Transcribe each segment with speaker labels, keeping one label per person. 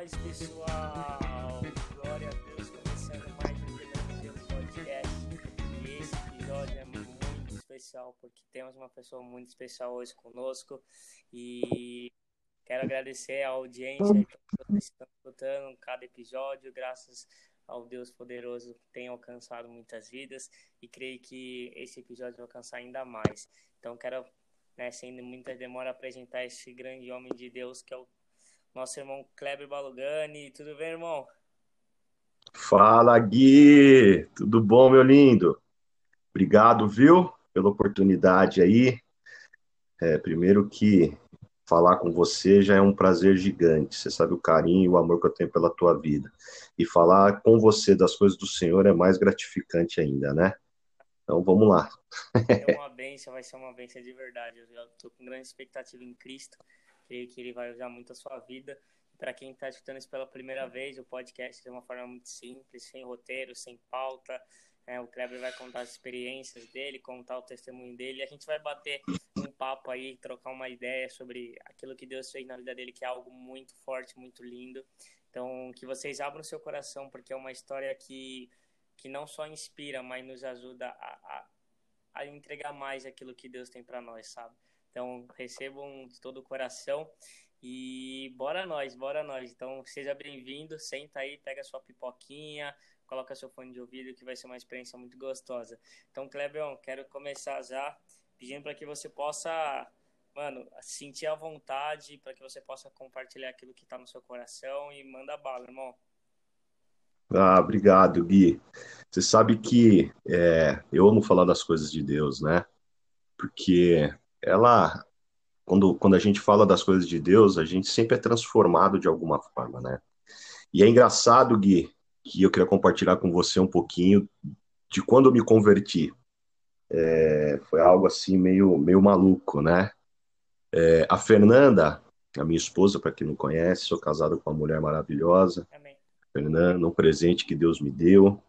Speaker 1: paz, pessoal! Glória a Deus, começando mais um Evangelho Podcast. E esse episódio é muito especial porque temos uma pessoa muito especial hoje conosco. E quero agradecer a audiência que estão escutando cada episódio, graças ao Deus poderoso tem alcançado muitas vidas e creio que esse episódio vai alcançar ainda mais. Então quero, né, sem muita demora, apresentar esse grande homem de Deus que é o nosso irmão Kleber Balugani. Tudo bem, irmão?
Speaker 2: Fala, Gui! Tudo bom, meu lindo? Obrigado, viu, pela oportunidade aí. É, primeiro que falar com você já é um prazer gigante. Você sabe o carinho e o amor que eu tenho pela tua vida. E falar com você das coisas do Senhor é mais gratificante ainda, né? Então vamos lá.
Speaker 1: É uma bênção, vai ser uma bênção de verdade. Eu estou com grande expectativa em Cristo creio que ele vai usar muito a sua vida. Para quem está escutando isso pela primeira vez, o podcast é uma forma muito simples, sem roteiro, sem pauta. É, o Kleber vai contar as experiências dele, contar o testemunho dele. A gente vai bater um papo aí, trocar uma ideia sobre aquilo que Deus fez na vida dele, que é algo muito forte, muito lindo. Então, que vocês abram seu coração, porque é uma história que, que não só inspira, mas nos ajuda a, a, a entregar mais aquilo que Deus tem para nós, sabe? Então, recebam de todo o coração e bora nós, bora nós. Então, seja bem-vindo, senta aí, pega sua pipoquinha, coloca seu fone de ouvido que vai ser uma experiência muito gostosa. Então, Clebeon, quero começar já pedindo para que você possa, mano, sentir a vontade, para que você possa compartilhar aquilo que está no seu coração e manda bala, irmão.
Speaker 2: Ah, obrigado, Gui. Você sabe que é, eu amo falar das coisas de Deus, né? Porque ela, quando, quando a gente fala das coisas de Deus, a gente sempre é transformado de alguma forma, né? E é engraçado, Gui, que eu queria compartilhar com você um pouquinho de quando eu me converti. É, foi algo assim meio, meio maluco, né? É, a Fernanda, a minha esposa, para quem não conhece, sou casado com uma mulher maravilhosa. Amém. Fernanda, um presente que Deus me deu.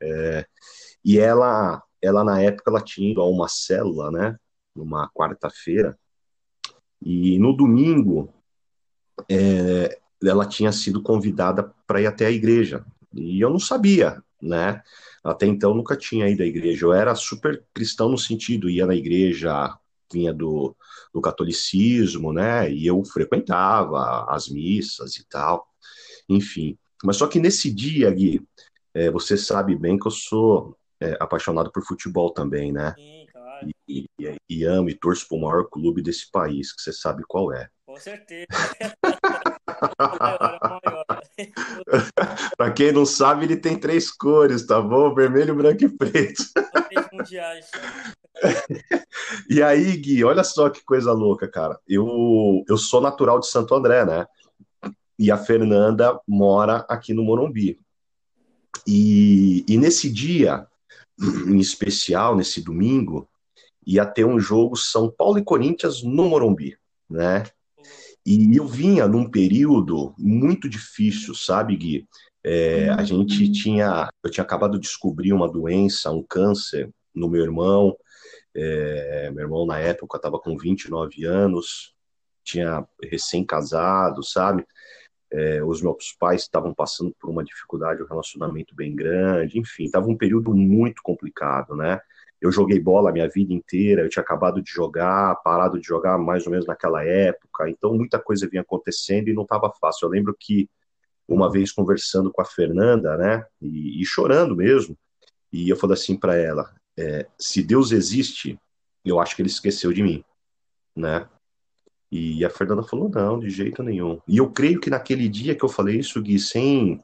Speaker 2: É, e ela, ela na época, ela tinha ido a uma célula, né? Numa quarta-feira, e no domingo é, ela tinha sido convidada para ir até a igreja. E eu não sabia, né? Até então nunca tinha ido à igreja. Eu era super cristão no sentido, ia na igreja, vinha do, do catolicismo, né? E eu frequentava as missas e tal, enfim. Mas só que nesse dia, Gui, é, você sabe bem que eu sou é, apaixonado por futebol também, né? Sim e, e, e amo e torço para o maior clube desse país, que você sabe qual é.
Speaker 1: Com certeza.
Speaker 2: para quem não sabe, ele tem três cores, tá bom? Vermelho, branco e preto. e aí, Gui, olha só que coisa louca, cara. Eu, eu sou natural de Santo André, né? E a Fernanda mora aqui no Morumbi. E, e nesse dia, em especial, nesse domingo, ia ter um jogo São Paulo e Corinthians no Morumbi, né? E eu vinha num período muito difícil, sabe, Gui? É, a gente tinha, eu tinha acabado de descobrir uma doença, um câncer no meu irmão. É, meu irmão na época estava com 29 anos, tinha recém-casado, sabe? É, os meus pais estavam passando por uma dificuldade, um relacionamento bem grande, enfim, estava um período muito complicado, né? Eu joguei bola a minha vida inteira, eu tinha acabado de jogar, parado de jogar mais ou menos naquela época, então muita coisa vinha acontecendo e não estava fácil. Eu lembro que uma vez conversando com a Fernanda, né, e, e chorando mesmo, e eu falei assim para ela: é, se Deus existe, eu acho que ele esqueceu de mim, né? E a Fernanda falou: não, de jeito nenhum. E eu creio que naquele dia que eu falei isso, Gui, sem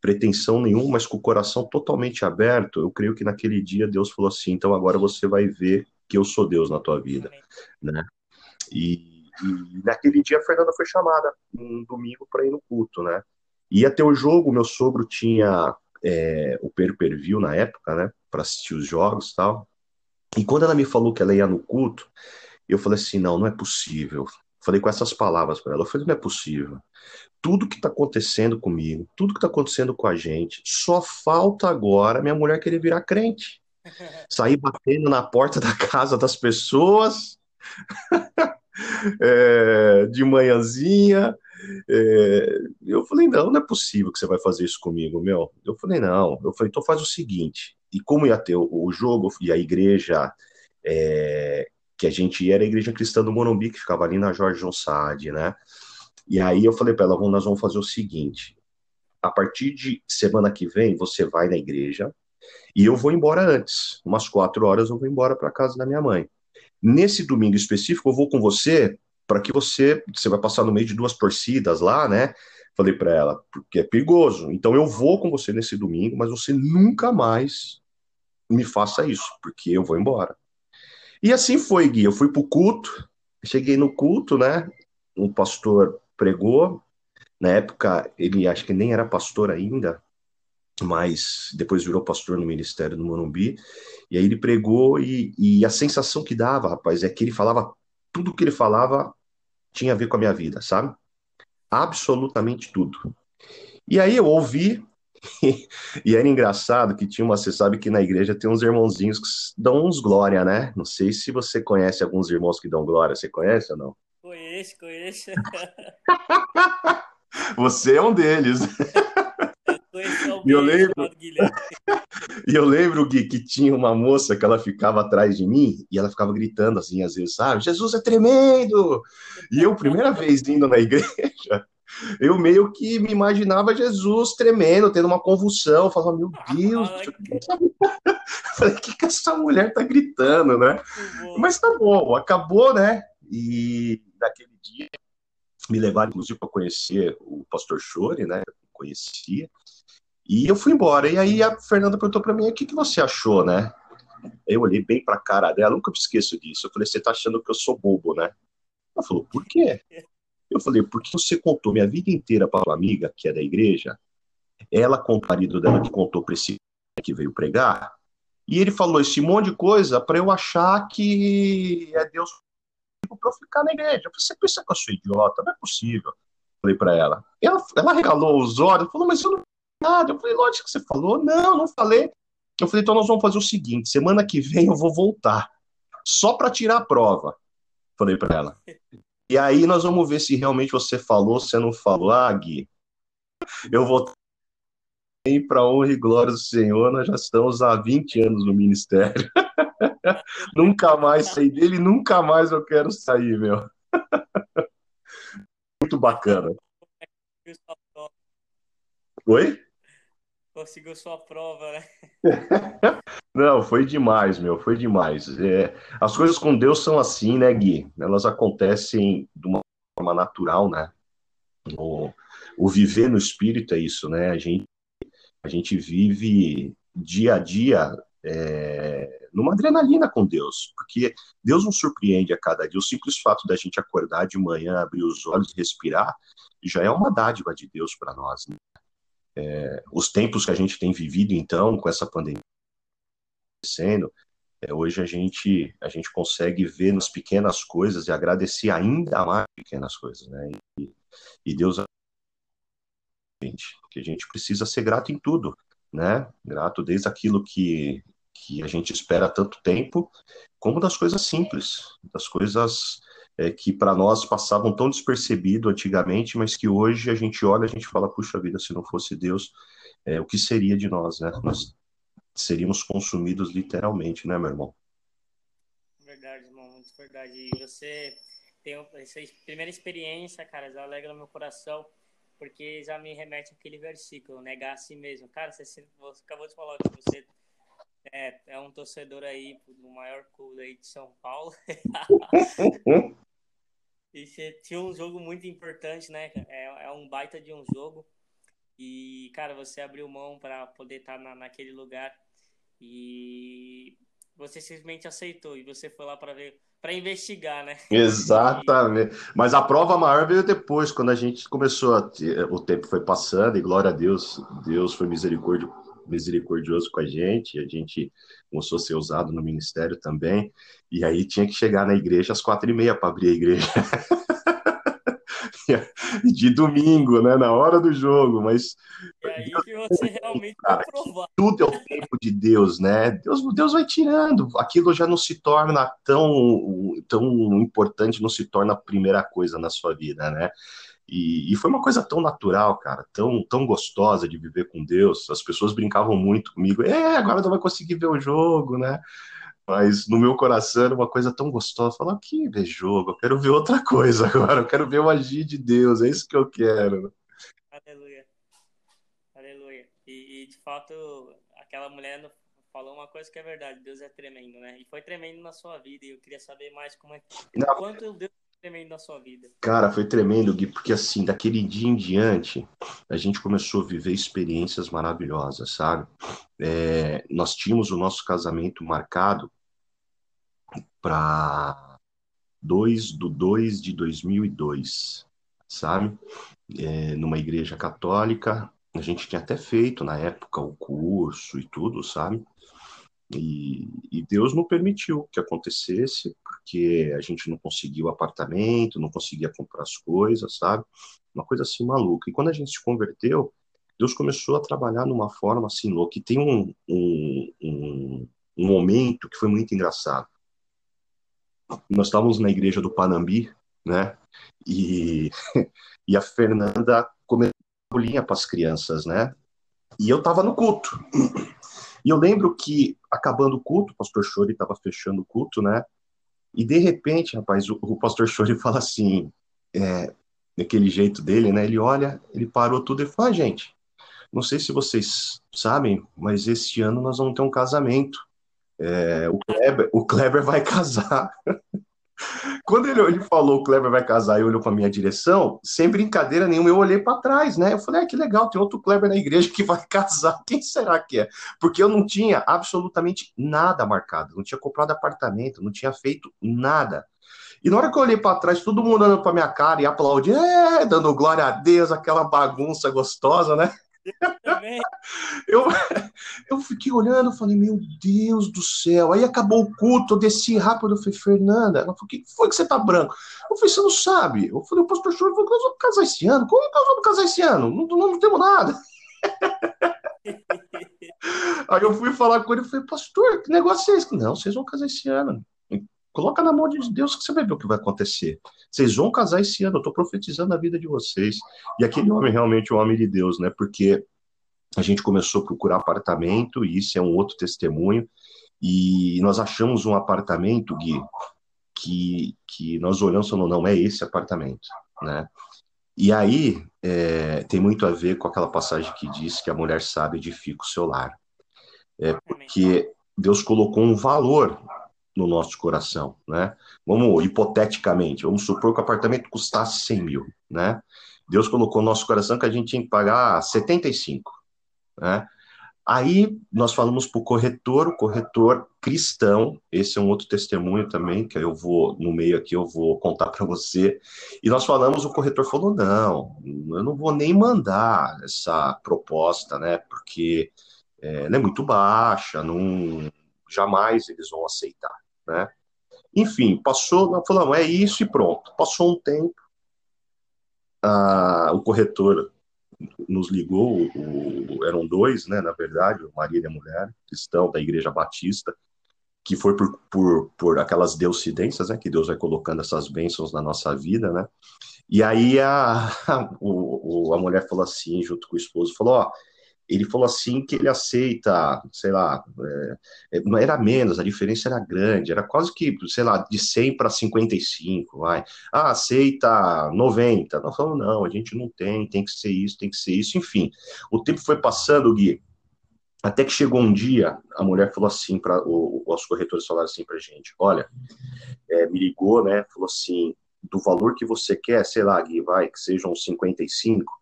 Speaker 2: pretensão nenhuma, mas com o coração totalmente aberto, eu creio que naquele dia Deus falou assim: então agora você vai ver que eu sou Deus na tua vida, né? E, e naquele dia a Fernanda foi chamada um domingo para ir no culto, né? Ia ter o jogo, meu sogro tinha é, o per-per-view na época, né? Para assistir os jogos tal. E quando ela me falou que ela ia no culto, eu falei assim: não, não é possível. Falei com essas palavras para ela. Eu falei: não é possível tudo que está acontecendo comigo, tudo que está acontecendo com a gente, só falta agora minha mulher querer virar crente. Sair batendo na porta da casa das pessoas é, de manhãzinha, é, Eu falei, não, não é possível que você vai fazer isso comigo, meu. Eu falei, não. Eu falei, então faz o seguinte. E como ia ter o, o jogo e a igreja é, que a gente ia, era a igreja cristã do Morumbi, que ficava ali na Jorge João Saad, né? E aí eu falei para ela, nós vamos fazer o seguinte. A partir de semana que vem, você vai na igreja e eu vou embora antes. Umas quatro horas eu vou embora para casa da minha mãe. Nesse domingo específico, eu vou com você para que você, você vai passar no meio de duas torcidas lá, né? Falei para ela, porque é perigoso. Então eu vou com você nesse domingo, mas você nunca mais me faça isso, porque eu vou embora. E assim foi, Gui. Eu fui pro culto, cheguei no culto, né? Um pastor pregou. Na época, ele acho que nem era pastor ainda, mas depois virou pastor no ministério do Morumbi. E aí ele pregou e, e a sensação que dava, rapaz, é que ele falava tudo que ele falava tinha a ver com a minha vida, sabe? Absolutamente tudo. E aí eu ouvi, e era engraçado que tinha uma, você sabe que na igreja tem uns irmãozinhos que dão uns glória, né? Não sei se você conhece alguns irmãos que dão glória, você conhece ou não?
Speaker 1: Conheço, conheço.
Speaker 2: você é um deles. E eu lembro, e eu lembro, Gui, que tinha uma moça que ela ficava atrás de mim e ela ficava gritando assim, às vezes, sabe? Jesus é tremendo! E eu, primeira vez indo na igreja, eu meio que me imaginava Jesus tremendo, tendo uma convulsão, falava, meu Deus, falei, o que, que essa mulher tá gritando, né? Mas tá bom, acabou, né? E naquele dia me levaram, inclusive, para conhecer o pastor Chore, né? Eu conhecia. E eu fui embora. E aí a Fernanda perguntou para mim: o que, que você achou, né? Eu olhei bem para a cara dela, nunca me esqueço disso. Eu falei: você tá achando que eu sou bobo, né? Ela falou: por quê? Eu falei: porque você contou minha vida inteira para uma amiga que é da igreja. Ela com o marido dela que contou para esse que veio pregar. E ele falou esse monte de coisa para eu achar que é Deus para eu ficar na igreja. Você pensa que eu sou idiota? Não é possível. Falei para ela. Ela, ela regalou os olhos, falou, mas eu não nada. Eu falei, lógico que você falou. Não, não falei. Eu falei, então nós vamos fazer o seguinte: semana que vem eu vou voltar, só para tirar a prova. Falei para ela. E aí nós vamos ver se realmente você falou, se não falou. Ah, Gui, eu vou para honra e glória do Senhor, nós já estamos há 20 anos no ministério. nunca mais saí dele, nunca mais eu quero sair, meu. Muito bacana. Oi?
Speaker 1: Conseguiu sua prova, né?
Speaker 2: Não, foi demais, meu, foi demais. É, as coisas com Deus são assim, né, Gui? Elas acontecem de uma forma natural, né? O, o viver no espírito é isso, né? A gente, a gente vive dia a dia é, numa adrenalina com Deus, porque Deus nos surpreende a cada dia. O simples fato da gente acordar de manhã, abrir os olhos e respirar, já é uma dádiva de Deus para nós. Né? É, os tempos que a gente tem vivido, então, com essa pandemia acontecendo, é, hoje a gente, a gente consegue ver nas pequenas coisas e agradecer ainda mais pequenas coisas, né? E, e Deus que a gente precisa ser grato em tudo, né? Grato desde aquilo que, que a gente espera há tanto tempo, como das coisas simples, das coisas é, que para nós passavam tão despercebido antigamente, mas que hoje a gente olha, a gente fala, puxa vida, se não fosse Deus, é, o que seria de nós, né? Nós seríamos consumidos literalmente, né, meu irmão?
Speaker 1: Verdade, irmão, muito verdade. E você tem essa primeira experiência, cara, já alegra meu coração, porque já me remete àquele versículo, negar a si mesmo. Cara, você, você acabou de falar que você é, é um torcedor aí do maior clube aí de São Paulo. E você tinha um jogo muito importante, né? É, é um baita de um jogo. E, cara, você abriu mão para poder estar tá na, naquele lugar. E você simplesmente aceitou. E você foi lá para ver, para investigar, né?
Speaker 2: Exatamente. E... Mas a prova maior veio depois, quando a gente começou a. O tempo foi passando, e glória a Deus, Deus foi misericórdia misericordioso com a gente, a gente começou a ser usado no ministério também, e aí tinha que chegar na igreja às quatro e meia para abrir a igreja. de domingo, né, na hora do jogo, mas
Speaker 1: aí que você realmente
Speaker 2: cara, tudo é o tempo de Deus, né? Deus, Deus vai tirando. Aquilo já não se torna tão, tão importante, não se torna a primeira coisa na sua vida, né? E, e, foi uma coisa tão natural, cara, tão, tão gostosa de viver com Deus. As pessoas brincavam muito comigo. É, agora não vai conseguir ver o jogo, né? Mas no meu coração era uma coisa tão gostosa. Falar, que ver jogo, eu quero ver outra coisa agora. Eu quero ver o agir de Deus, é isso que eu quero.
Speaker 1: Aleluia. Aleluia. E, e de fato, aquela mulher falou uma coisa que é verdade. Deus é tremendo, né? E foi tremendo na sua vida. E eu queria saber mais como é. Não. Quanto Deus tremendo na sua vida?
Speaker 2: Cara, foi tremendo, Gui, porque assim, daquele dia em diante, a gente começou a viver experiências maravilhosas, sabe? É, nós tínhamos o nosso casamento marcado para 2 do 2 de 2002, sabe? É, numa igreja católica. A gente tinha até feito na época o curso e tudo, sabe? E, e, Deus não permitiu que acontecesse, porque a gente não conseguiu apartamento, não conseguia comprar as coisas, sabe? Uma coisa assim maluca. E quando a gente se converteu, Deus começou a trabalhar numa forma assim louca. E tem um, um, um, um momento que foi muito engraçado. Nós estávamos na igreja do Panambi, né? E, e a Fernanda começou a bolinha para as crianças, né? E eu estava no culto. E eu lembro que, acabando o culto, o pastor Chori estava fechando o culto, né? E de repente, rapaz, o, o pastor Chori fala assim, é, daquele jeito dele, né? Ele olha, ele parou tudo e fala, ah, gente, não sei se vocês sabem, mas esse ano nós vamos ter um casamento. É, o, Kleber, o Kleber vai casar. Quando ele, ele falou o Kleber vai casar e olhou para minha direção, sem brincadeira nenhuma, eu olhei para trás, né? Eu falei, ah, que legal, tem outro Kleber na igreja que vai casar. Quem será que é? Porque eu não tinha absolutamente nada marcado, não tinha comprado apartamento, não tinha feito nada. E na hora que eu olhei para trás, todo mundo olhando para minha cara e aplaudindo, é, dando glória a Deus, aquela bagunça gostosa, né? Eu, eu fiquei olhando, falei, meu Deus do céu. Aí acabou o culto, eu desci rápido, eu falei, Fernanda, ela falou, o que foi que você tá branco? Eu falei, você não sabe. Eu falei, o pastor Choro falou, nós vamos casar esse ano. Como que nós vamos casar esse ano? Não, não, não temos nada. Aí eu fui falar com ele, eu falei, pastor, que negócio é esse? Não, vocês vão casar esse ano. Coloca na mão de Deus que você vai ver o que vai acontecer. Vocês vão casar esse ano, eu estou profetizando a vida de vocês. E aquele homem realmente é um homem de Deus, né? Porque a gente começou a procurar apartamento, e isso é um outro testemunho. E nós achamos um apartamento, Gui, que, que nós olhamos e falamos, não, é esse apartamento, né? E aí é, tem muito a ver com aquela passagem que diz que a mulher sabe edifica o seu lar. É porque Deus colocou um valor no nosso coração, né? Vamos, hipoteticamente, vamos supor que o apartamento custasse 100 mil, né? Deus colocou no nosso coração que a gente tinha que pagar 75, né? Aí nós falamos para o corretor, o corretor cristão, esse é um outro testemunho também, que eu vou, no meio aqui, eu vou contar para você. E nós falamos, o corretor falou: não, eu não vou nem mandar essa proposta, né? Porque é, ela é muito baixa, não, jamais eles vão aceitar né? Enfim, passou, nós falamos, é isso e pronto. Passou um tempo, a, o corretor nos ligou, o, eram dois, né, na verdade, o marido e a mulher, cristão da Igreja Batista, que foi por, por, por aquelas deucidências, né, que Deus vai colocando essas bênçãos na nossa vida, né, e aí a, a, o, a mulher falou assim, junto com o esposo, falou, ó, ele falou assim que ele aceita, sei lá, é, não era menos, a diferença era grande, era quase que, sei lá, de 100 para 55, vai. Ah, aceita 90. Nós falamos, não, a gente não tem, tem que ser isso, tem que ser isso, enfim. O tempo foi passando, Gui, até que chegou um dia, a mulher falou assim para os corretores falaram assim para gente, olha, é, me ligou, né, falou assim, do valor que você quer, sei lá, Gui, vai, que sejam 55,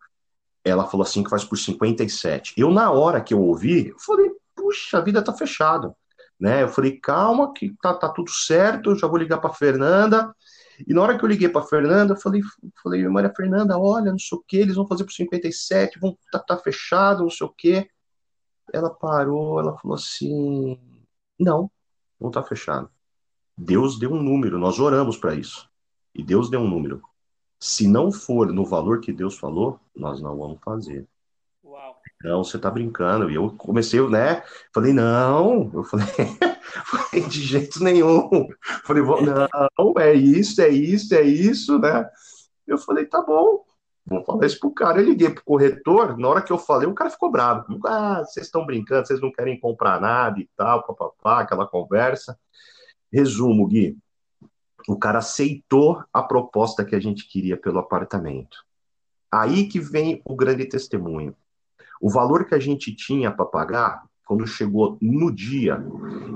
Speaker 2: ela falou assim que faz por 57. Eu, na hora que eu ouvi, eu falei, puxa, a vida tá fechada. Né? Eu falei, calma, que tá, tá tudo certo, eu já vou ligar para Fernanda. E na hora que eu liguei para Fernanda, eu falei, falei, Maria Fernanda, olha, não sei o que, eles vão fazer por 57, vão tá, tá fechado, não sei o que. Ela parou, ela falou assim, não, não tá fechado. Deus deu um número, nós oramos para isso. E Deus deu um número. Se não for no valor que Deus falou, nós não vamos fazer.
Speaker 1: Uau.
Speaker 2: não, você tá brincando. E eu comecei, né? Falei, não. Eu falei, falei de jeito nenhum. Falei, não, é isso, é isso, é isso, né? Eu falei, tá bom, vou falar isso pro cara. Eu liguei pro corretor, na hora que eu falei, o cara ficou bravo. Ah, vocês estão brincando, vocês não querem comprar nada e tal, papapá, aquela conversa. Resumo, Gui. O cara aceitou a proposta que a gente queria pelo apartamento. Aí que vem o grande testemunho. O valor que a gente tinha para pagar, quando chegou no dia,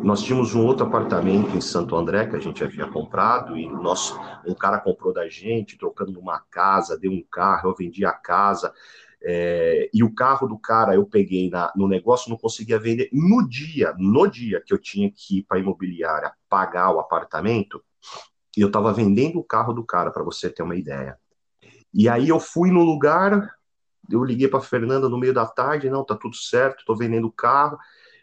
Speaker 2: nós tínhamos um outro apartamento em Santo André que a gente havia comprado e nós, um cara comprou da gente, trocando numa casa, deu um carro, eu vendi a casa. É, e o carro do cara eu peguei na, no negócio, não conseguia vender. No dia, no dia que eu tinha que ir para a imobiliária pagar o apartamento, eu estava vendendo o carro do cara, para você ter uma ideia. E aí eu fui no lugar, eu liguei para Fernanda no meio da tarde, não, tá tudo certo, tô vendendo o carro.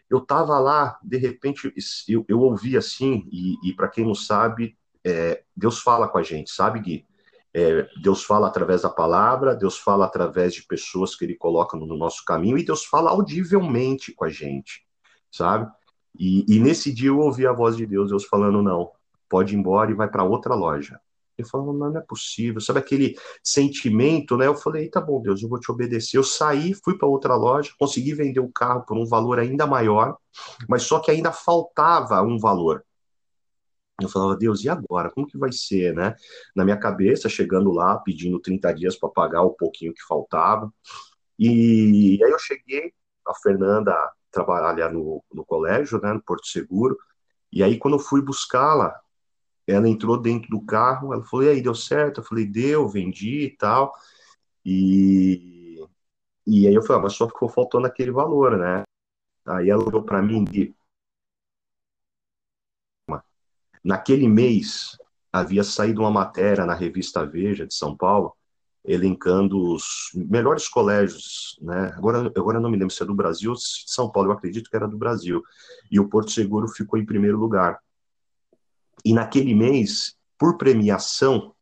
Speaker 2: Eu tava lá, de repente, eu, eu ouvi assim, e, e para quem não sabe, é, Deus fala com a gente, sabe, Gui? É, Deus fala através da palavra, Deus fala através de pessoas que Ele coloca no nosso caminho, e Deus fala audivelmente com a gente, sabe? E, e nesse dia eu ouvi a voz de Deus, Deus falando, não, pode ir embora e vai para outra loja. Ele falou, não, não é possível. Sabe aquele sentimento, né? Eu falei, tá bom, Deus, eu vou te obedecer. Eu saí, fui para outra loja, consegui vender o carro por um valor ainda maior, mas só que ainda faltava um valor. Eu falava, Deus, e agora? Como que vai ser, né? Na minha cabeça, chegando lá, pedindo 30 dias para pagar o pouquinho que faltava. E aí eu cheguei, a Fernanda trabalha no, no colégio, né, no Porto Seguro, e aí quando eu fui buscá-la, ela entrou dentro do carro, ela falou, e aí, deu certo? Eu falei, deu, vendi e tal. E, e aí eu falei, ah, mas só ficou faltando aquele valor, né? Aí ela olhou para mim e naquele mês havia saído uma matéria na revista Veja de São Paulo, elencando os melhores colégios, né? Agora, agora não me lembro se é do Brasil ou de São Paulo, eu acredito que era do Brasil. E o Porto Seguro ficou em primeiro lugar. E naquele mês, por premiação,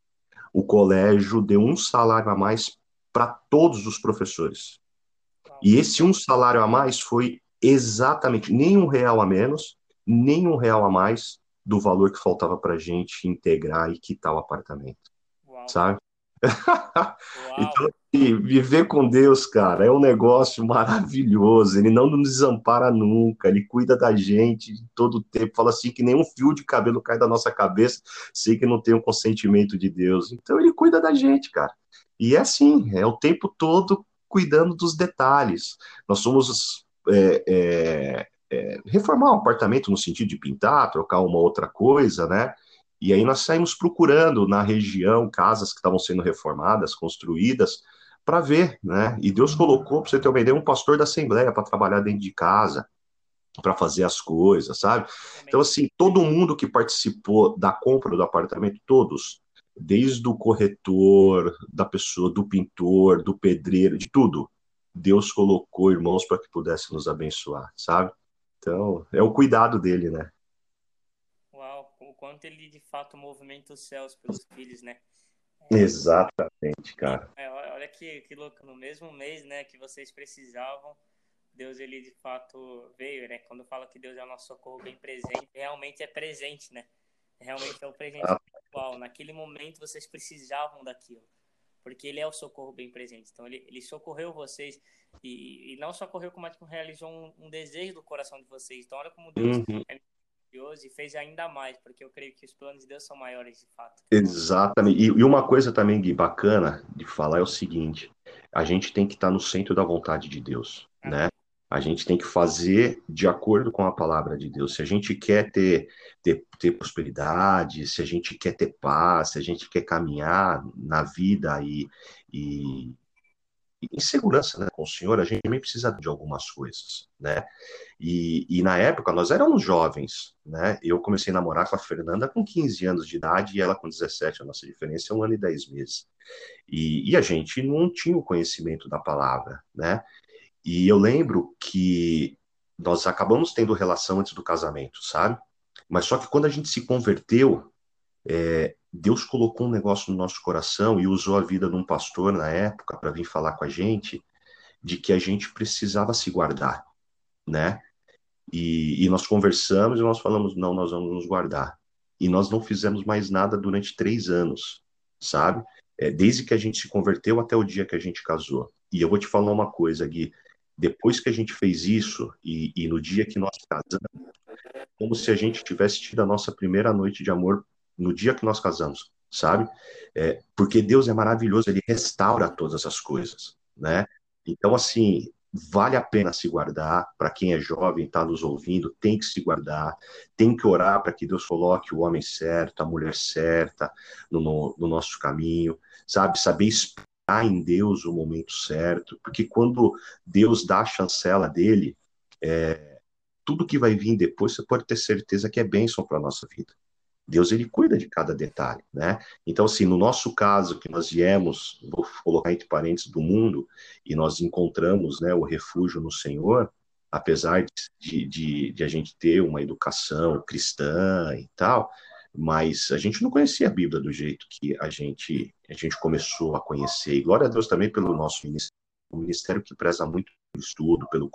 Speaker 2: o colégio deu um salário a mais para todos os professores. E esse um salário a mais foi exatamente nem um real a menos, nem um real a mais do valor que faltava para a gente integrar e quitar o apartamento. Uau. Sabe? então, viver com Deus, cara, é um negócio maravilhoso. Ele não nos desampara nunca, ele cuida da gente todo o tempo. Fala assim que nenhum fio de cabelo cai da nossa cabeça, sei que não tem o um consentimento de Deus. Então, ele cuida da gente, cara. E é assim, é o tempo todo cuidando dos detalhes. Nós somos é, é, é, reformar um apartamento no sentido de pintar, trocar uma outra coisa, né? E aí nós saímos procurando na região casas que estavam sendo reformadas, construídas, para ver, né? E Deus colocou, para você ter uma ideia, um pastor da Assembleia para trabalhar dentro de casa, para fazer as coisas, sabe? Então, assim, todo mundo que participou da compra do apartamento, todos, desde o corretor, da pessoa, do pintor, do pedreiro, de tudo, Deus colocou irmãos para que pudesse nos abençoar, sabe? Então, é o cuidado dele, né?
Speaker 1: Quanto ele de fato movimenta os céus pelos filhos, né?
Speaker 2: É, Exatamente, cara.
Speaker 1: É, olha que, que louco, no mesmo mês, né, que vocês precisavam, Deus ele de fato veio, né? Quando fala que Deus é o nosso socorro bem presente, realmente é presente, né? Realmente é o presente ah. atual. Naquele momento vocês precisavam daquilo, porque Ele é o socorro bem presente. Então Ele, ele socorreu vocês e, e não socorreu como é que realizou um, um, desejo do coração de vocês. Então olha como Deus uhum. é e fez ainda mais, porque eu creio que os planos de Deus são maiores de fato.
Speaker 2: Exatamente. E, e uma coisa também, Gui, bacana de falar é o seguinte: a gente tem que estar no centro da vontade de Deus, ah. né? A gente tem que fazer de acordo com a palavra de Deus. Se a gente quer ter, ter, ter prosperidade, se a gente quer ter paz, se a gente quer caminhar na vida e, e, em segurança né, com o Senhor, a gente também precisa de algumas coisas, né? E, e, na época nós éramos jovens, né? Eu comecei a namorar com a Fernanda com 15 anos de idade e ela com 17, a nossa diferença é um ano e 10 meses. E, e a gente não tinha o conhecimento da palavra, né? E eu lembro que nós acabamos tendo relação antes do casamento, sabe? Mas só que quando a gente se converteu, é, Deus colocou um negócio no nosso coração e usou a vida de um pastor na época para vir falar com a gente de que a gente precisava se guardar, né? E, e, nós conversamos e nós falamos, não, nós vamos nos guardar. E nós não fizemos mais nada durante três anos, sabe? É, desde que a gente se converteu até o dia que a gente casou. E eu vou te falar uma coisa, Gui. Depois que a gente fez isso, e, e no dia que nós casamos, como se a gente tivesse tido a nossa primeira noite de amor no dia que nós casamos, sabe? É, porque Deus é maravilhoso, ele restaura todas as coisas, né? Então, assim, vale a pena se guardar. Para quem é jovem, está nos ouvindo, tem que se guardar, tem que orar para que Deus coloque o homem certo, a mulher certa no, no, no nosso caminho, sabe? Saber esperar em Deus o momento certo, porque quando Deus dá a chancela dele, é, tudo que vai vir depois, você pode ter certeza que é bênção para a nossa vida. Deus ele cuida de cada detalhe, né? Então, assim, no nosso caso, que nós viemos, vou colocar entre parênteses, do mundo, e nós encontramos né, o refúgio no Senhor, apesar de, de, de, a gente ter uma educação cristã e tal, mas a gente não conhecia a Bíblia do jeito que a gente, a gente começou a conhecer. E glória a Deus também pelo nosso ministério, um ministério que preza muito pelo estudo, pelo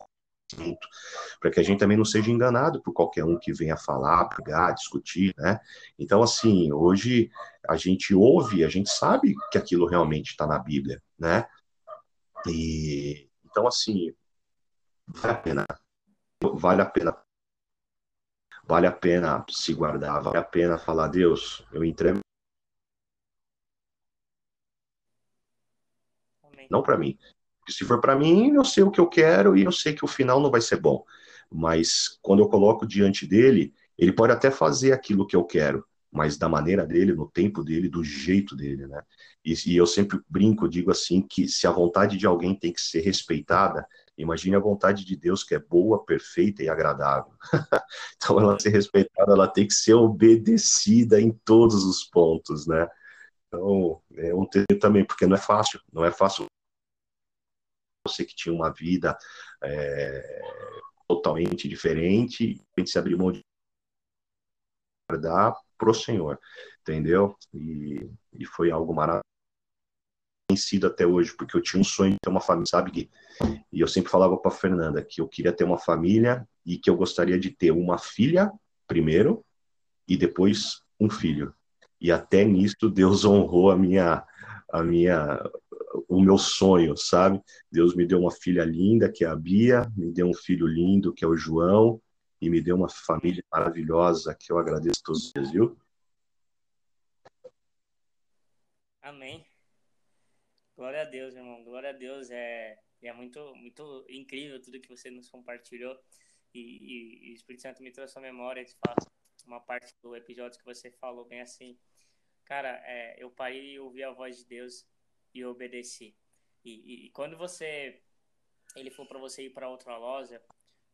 Speaker 2: para que a gente também não seja enganado por qualquer um que venha falar, pegar, discutir, né? Então, assim, hoje a gente ouve, a gente sabe que aquilo realmente está na Bíblia, né? E então, assim, vale a pena, vale a pena, vale a pena se guardar, vale a pena falar, Deus, eu entrego não para mim, porque se for para mim, eu sei o que eu quero e eu sei que o final não vai ser bom. Mas quando eu coloco diante dele, ele pode até fazer aquilo que eu quero, mas da maneira dele, no tempo dele, do jeito dele, né? E, e eu sempre brinco, digo assim, que se a vontade de alguém tem que ser respeitada, imagine a vontade de Deus que é boa, perfeita e agradável. então, ela ser respeitada, ela tem que ser obedecida em todos os pontos, né? Então, é um tema também, porque não é fácil, não é fácil você que tinha uma vida é, totalmente diferente, a gente se abriu mão de dar pro Senhor, entendeu? E, e foi algo maravilhoso sido até hoje, porque eu tinha um sonho de ter uma família, sabe, Gui? E eu sempre falava para Fernanda que eu queria ter uma família e que eu gostaria de ter uma filha primeiro e depois um filho. E até nisso Deus honrou a minha a minha o meu sonho, sabe? Deus me deu uma filha linda, que é a Bia, me deu um filho lindo, que é o João, e me deu uma família maravilhosa, que eu agradeço todos os dias, viu?
Speaker 1: Amém. Glória a Deus, irmão. Glória a Deus. É, é muito, muito incrível tudo que você nos compartilhou. E, e, e o Espírito Santo me trouxe a memória, de fato, uma parte do episódio que você falou bem assim. Cara, é, eu parei e ouvi a voz de Deus e obedeci. E, e, e quando você ele falou para você ir para outra loja,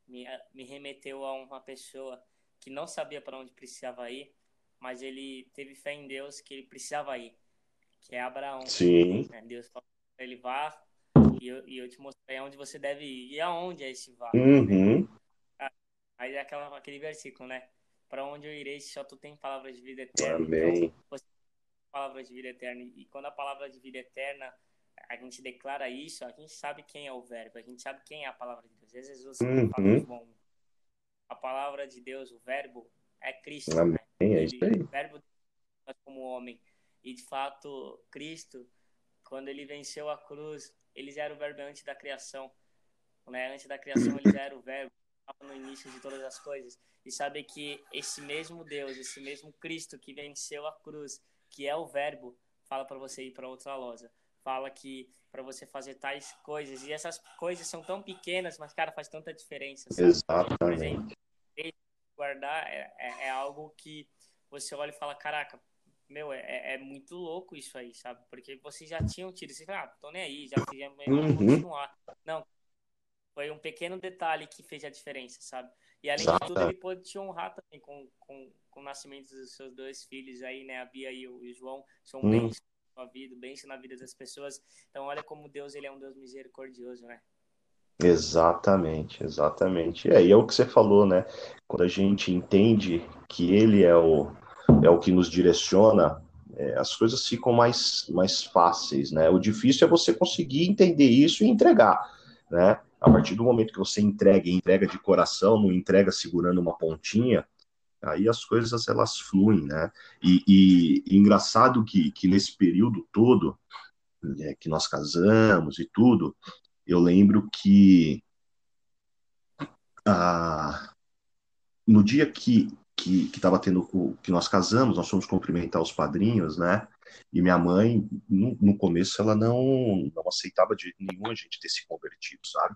Speaker 1: me, me remeteu a uma pessoa que não sabia para onde precisava ir, mas ele teve fé em Deus que ele precisava ir, que é Abraão.
Speaker 2: Sim.
Speaker 1: Né? Deus falou para ele vá e eu, e eu te mostrei aonde você deve ir e aonde é esse vá.
Speaker 2: Uhum.
Speaker 1: Aí é aquela, aquele versículo, né? Para onde eu irei se só tu tem palavras de vida eterna.
Speaker 2: Amém.
Speaker 1: Então, você palavra de vida eterna. E quando a palavra de vida eterna, a gente declara isso, a gente sabe quem é o verbo, a gente sabe quem é a palavra de Deus. Às vezes você uhum. fala, João, a palavra de Deus, o verbo, é Cristo.
Speaker 2: Amém.
Speaker 1: Né?
Speaker 2: É isso aí.
Speaker 1: O verbo como homem. E de fato, Cristo, quando ele venceu a cruz, eles eram o verbo antes da criação. Né? Antes da criação, eles eram o verbo no início de todas as coisas. E sabe que esse mesmo Deus, esse mesmo Cristo que venceu a cruz, que é o verbo, fala para você ir para outra loja. Fala que para você fazer tais coisas. E essas coisas são tão pequenas, mas, cara, faz tanta diferença. Sabe?
Speaker 2: Exatamente. Por exemplo,
Speaker 1: guardar é, é, é, algo que você olha e fala, caraca, meu, é, é, é muito louco isso aí, sabe? Porque vocês já tinham tido, você fala, ah, tô nem aí, já fizemos, uhum. continuar. Não, foi um pequeno detalhe que fez a diferença, sabe? E além Exato. de tudo, ele pôde te honrar também com, com, com o nascimento dos seus dois filhos aí, né? A Bia e o, e João são hum. bens na sua vida, bens na vida das pessoas. Então, olha como Deus ele é um Deus misericordioso, né?
Speaker 2: Exatamente, exatamente. É, e é o que você falou, né? Quando a gente entende que Ele é o, é o que nos direciona, é, as coisas ficam mais, mais fáceis, né? O difícil é você conseguir entender isso e entregar, né? A partir do momento que você entrega, entrega de coração, não entrega segurando uma pontinha, aí as coisas elas fluem, né? E, e, engraçado que, que nesse período todo né, que nós casamos e tudo, eu lembro que ah, no dia que que estava tendo que nós casamos, nós fomos cumprimentar os padrinhos, né? E minha mãe, no, no começo, ela não, não aceitava de nenhum a gente ter se convertido, sabe?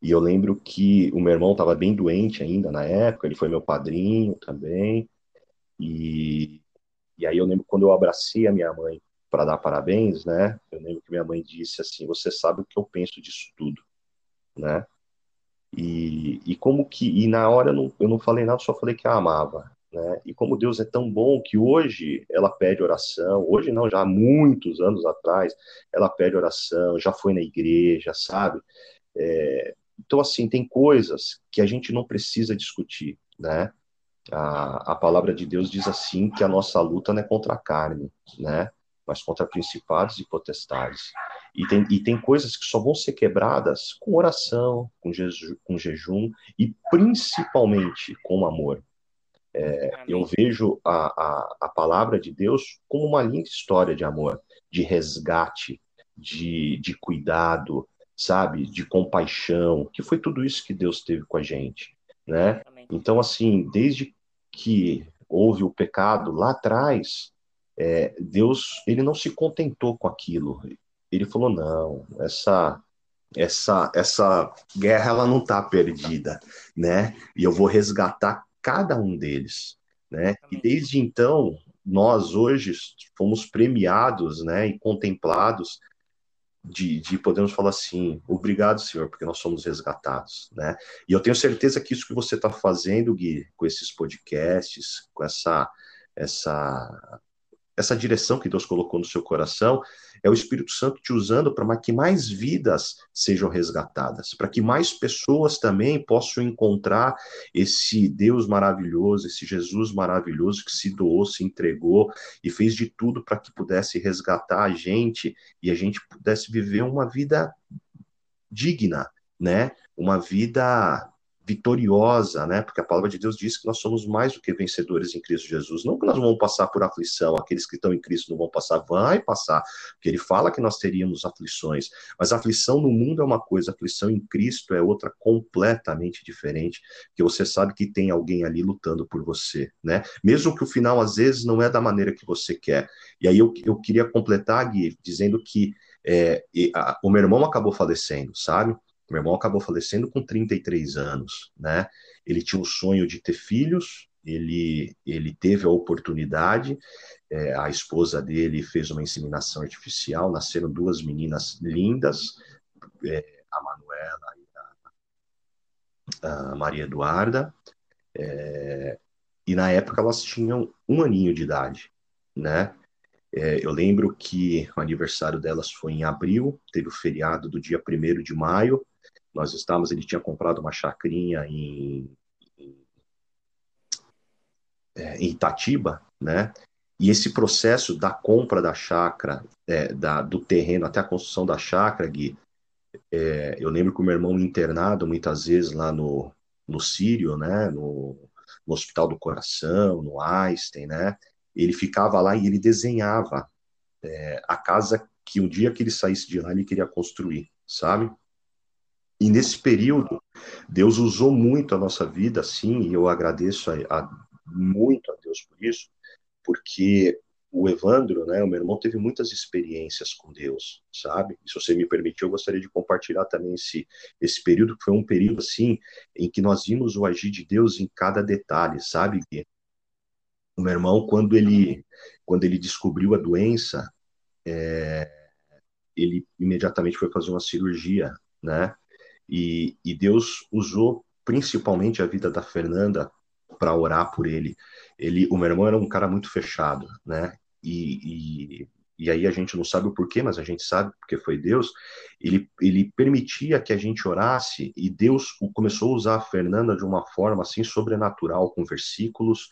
Speaker 2: E eu lembro que o meu irmão estava bem doente ainda na época, ele foi meu padrinho também. E, e aí eu lembro quando eu abracei a minha mãe para dar parabéns, né? Eu lembro que minha mãe disse assim: Você sabe o que eu penso disso tudo, né? E, e como que. E na hora eu não, eu não falei nada, só falei que a amava. Né? E como Deus é tão bom que hoje ela pede oração, hoje não, já há muitos anos atrás, ela pede oração, já foi na igreja, sabe? É, então, assim, tem coisas que a gente não precisa discutir, né? A, a palavra de Deus diz assim que a nossa luta não é contra a carne, né? Mas contra principados e potestades. E tem, e tem coisas que só vão ser quebradas com oração, com, jeju, com jejum e principalmente com amor. É, eu vejo a, a, a palavra de Deus como uma linda história de amor, de resgate, de, de cuidado, sabe, de compaixão, que foi tudo isso que Deus teve com a gente, né? Então, assim, desde que houve o pecado lá atrás, é, Deus ele não se contentou com aquilo. Ele falou não, essa essa essa guerra ela não está perdida, né? E eu vou resgatar cada um deles, né? E desde então nós hoje fomos premiados, né, e contemplados de, de podermos falar assim, obrigado, Senhor, porque nós somos resgatados, né? E eu tenho certeza que isso que você está fazendo, Gui, com esses podcasts, com essa essa essa direção que Deus colocou no seu coração, é o Espírito Santo te usando para que mais vidas sejam resgatadas, para que mais pessoas também possam encontrar esse Deus maravilhoso, esse Jesus maravilhoso que se doou, se entregou e fez de tudo para que pudesse resgatar a gente e a gente pudesse viver uma vida digna, né? Uma vida vitoriosa, né? Porque a palavra de Deus diz que nós somos mais do que vencedores em Cristo Jesus. Não que nós vamos passar por aflição, aqueles que estão em Cristo não vão passar, vai passar, porque ele fala que nós teríamos aflições. Mas aflição no mundo é uma coisa, aflição em Cristo é outra completamente diferente, que você sabe que tem alguém ali lutando por você, né? Mesmo que o final às vezes não é da maneira que você quer. E aí eu, eu queria completar, Gui, dizendo que é, a, o meu irmão acabou falecendo, sabe? Meu irmão acabou falecendo com 33 anos, né? Ele tinha o sonho de ter filhos, ele, ele teve a oportunidade, é, a esposa dele fez uma inseminação artificial, nasceram duas meninas lindas, é, a Manuela e a, a Maria Eduarda, é, e na época elas tinham um aninho de idade, né? É, eu lembro que o aniversário delas foi em abril, teve o feriado do dia 1 de maio, nós estávamos, ele tinha comprado uma chacrinha em, é, em Itatiba, né? E esse processo da compra da chácara, é, da, do terreno até a construção da chácara, Gui, é, eu lembro que o meu irmão internado muitas vezes lá no, no Sírio, né, no, no Hospital do Coração, no Einstein, né, ele ficava lá e ele desenhava é, a casa que um dia que ele saísse de lá ele queria construir, sabe? E nesse período, Deus usou muito a nossa vida, sim, e eu agradeço a, a, muito a Deus por isso, porque o Evandro, né, o meu irmão, teve muitas experiências com Deus, sabe? E se você me permitir, eu gostaria de compartilhar também esse, esse período, que foi um período, assim, em que nós vimos o agir de Deus em cada detalhe, sabe, O meu irmão, quando ele, quando ele descobriu a doença, é, ele imediatamente foi fazer uma cirurgia, né? E, e Deus usou principalmente a vida da Fernanda para orar por ele. Ele, o meu irmão era um cara muito fechado, né? E, e, e, aí a gente não sabe o porquê, mas a gente sabe porque foi Deus. Ele, ele permitia que a gente orasse e Deus começou a usar a Fernanda de uma forma assim sobrenatural, com versículos,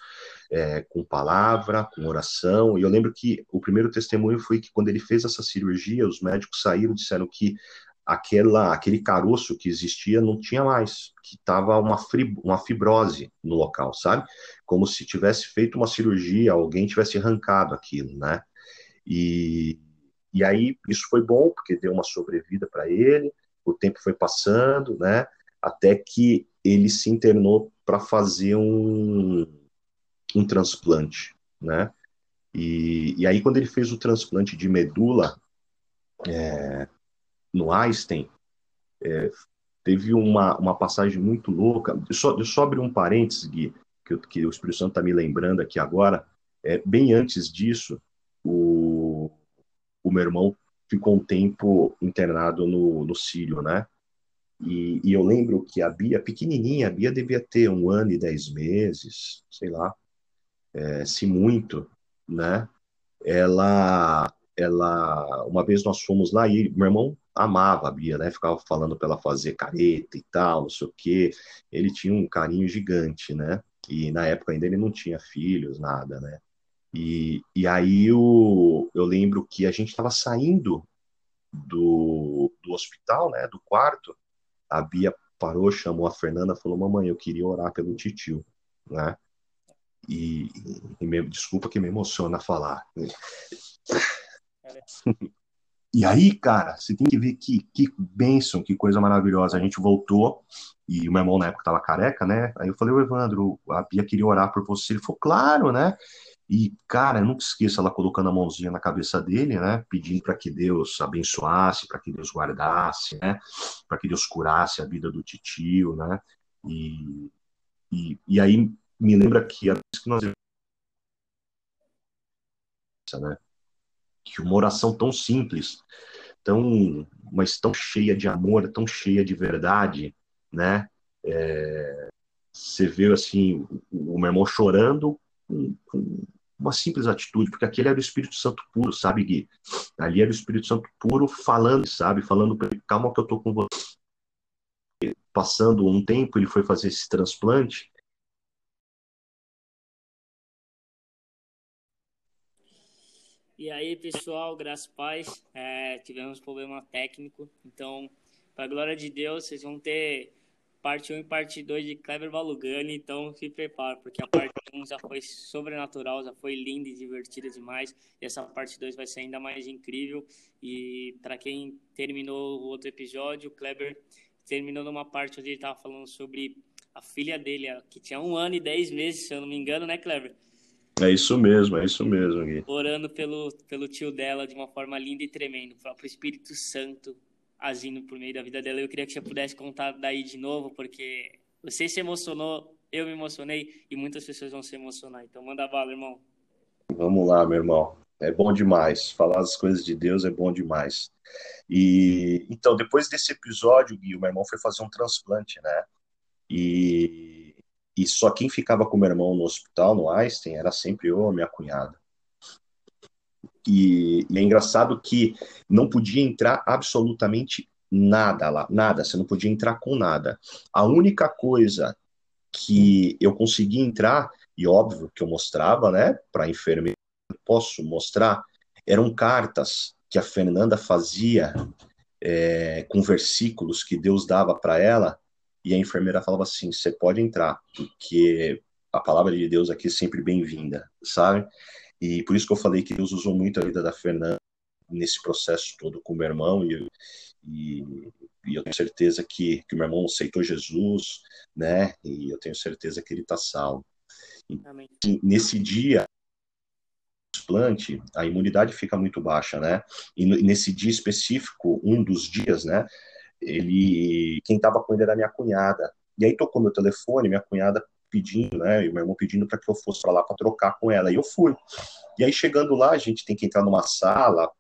Speaker 2: é, com palavra, com oração. E eu lembro que o primeiro testemunho foi que quando ele fez essa cirurgia, os médicos saíram disseram que aquela, aquele caroço que existia não tinha mais, que estava uma, uma fibrose no local, sabe? Como se tivesse feito uma cirurgia, alguém tivesse arrancado aquilo, né? E, e aí isso foi bom, porque deu uma sobrevida para ele, o tempo foi passando, né? Até que ele se internou para fazer um, um transplante, né? E, e aí, quando ele fez o transplante de medula, é, no Einstein, é, teve uma, uma passagem muito louca. Só, só abrir um parênteses, Gui, que, que o Espírito Santo está me lembrando aqui agora. É, bem antes disso, o, o meu irmão ficou um tempo internado no, no Sírio, né? E, e, eu lembro que a Bia, pequenininha, a Bia devia ter um ano e dez meses, sei lá, é, se muito, né? Ela, ela, uma vez nós fomos lá e meu irmão amava a Bia, né? Ficava falando para ela fazer careta e tal, não sei o quê. Ele tinha um carinho gigante, né? E na época ainda ele não tinha filhos, nada, né? E, e aí eu, eu lembro que a gente estava saindo do, do hospital, né? Do quarto. A Bia parou, chamou a Fernanda, falou: Mamãe, eu queria orar pelo titio, né? E, e me, desculpa que me emociona falar. E aí, cara, você tem que ver que, que bênção, que coisa maravilhosa. A gente voltou e o meu irmão na época tava careca, né? Aí eu falei, o Evandro, a Bia queria orar por você. Ele falou, claro, né? E, cara, eu nunca esqueço ela colocando a mãozinha na cabeça dele, né? Pedindo para que Deus abençoasse, para que Deus guardasse, né? Para que Deus curasse a vida do titio, né? E, e, e aí me lembra que a vez que nós né? Que uma oração tão simples, tão, mas tão cheia de amor, tão cheia de verdade, né? É, você vê assim o, o meu irmão chorando com, com, uma simples atitude, porque aquele era o Espírito Santo puro, sabe, Gui? Ali era o Espírito Santo puro falando, sabe? Falando para ele, calma que eu tô com você. Passando um tempo, ele foi fazer esse transplante
Speaker 1: E aí, pessoal, graças paz, é, tivemos problema técnico, então, para a glória de Deus, vocês vão ter parte 1 e parte 2 de Kleber Valugani, então se prepara, porque a parte 1 já foi sobrenatural, já foi linda e divertida demais, e essa parte 2 vai ser ainda mais incrível, e para quem terminou o outro episódio, o Kleber terminou numa parte onde ele estava falando sobre a filha dele, que tinha um ano e dez meses, se eu não me engano, né, Kleber?
Speaker 2: É isso mesmo, é isso mesmo, Gui.
Speaker 1: Orando pelo, pelo tio dela de uma forma linda e tremenda, o próprio Espírito Santo agindo por meio da vida dela. Eu queria que você pudesse contar daí de novo, porque você se emocionou, eu me emocionei e muitas pessoas vão se emocionar. Então manda bala, irmão.
Speaker 2: Vamos lá, meu irmão. É bom demais. Falar as coisas de Deus é bom demais. E então, depois desse episódio, Gui, o meu irmão foi fazer um transplante, né? E e só quem ficava com meu irmão no hospital, no Einstein, era sempre eu a minha cunhada. E, e, é engraçado que não podia entrar absolutamente nada lá, nada, você não podia entrar com nada. A única coisa que eu conseguia entrar, e óbvio que eu mostrava, né, para enfermeira, posso mostrar, eram cartas que a Fernanda fazia é, com versículos que Deus dava para ela e a enfermeira falava assim: você pode entrar, porque a palavra de Deus aqui é sempre bem-vinda, sabe? E por isso que eu falei que Deus usou muito a vida da Fernanda nesse processo todo com o meu irmão e, e, e eu tenho certeza que, que meu irmão aceitou Jesus, né? E eu tenho certeza que ele está salvo. E, nesse dia transplante, a imunidade fica muito baixa, né? E nesse dia específico, um dos dias, né? Ele quem estava com ele era minha cunhada. E aí tocou meu telefone, minha cunhada pedindo, né, e meu irmão pedindo para que eu fosse para lá para trocar com ela. E eu fui. E aí chegando lá, a gente tem que entrar numa sala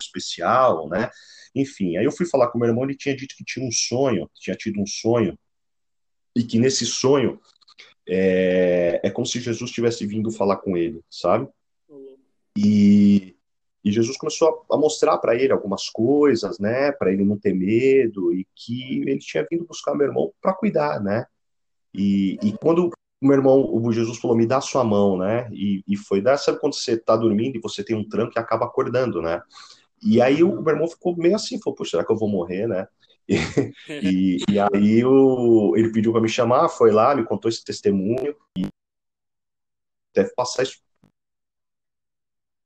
Speaker 2: especial, né? Enfim, aí eu fui falar com meu irmão, ele tinha dito que tinha um sonho, tinha tido um sonho, e que nesse sonho é, é como se Jesus tivesse vindo falar com ele, sabe? E e Jesus começou a mostrar para ele algumas coisas, né, para ele não ter medo e que ele tinha vindo buscar meu irmão para cuidar, né? E, e quando o meu irmão, o Jesus falou, me dá sua mão, né? E, e foi dar, sabe quando você tá dormindo e você tem um tranco e acaba acordando, né? e aí o meu irmão ficou meio assim, falou, será que eu vou morrer, né? E, e, e aí o, ele pediu para me chamar, foi lá, me contou esse testemunho, e deve passar isso.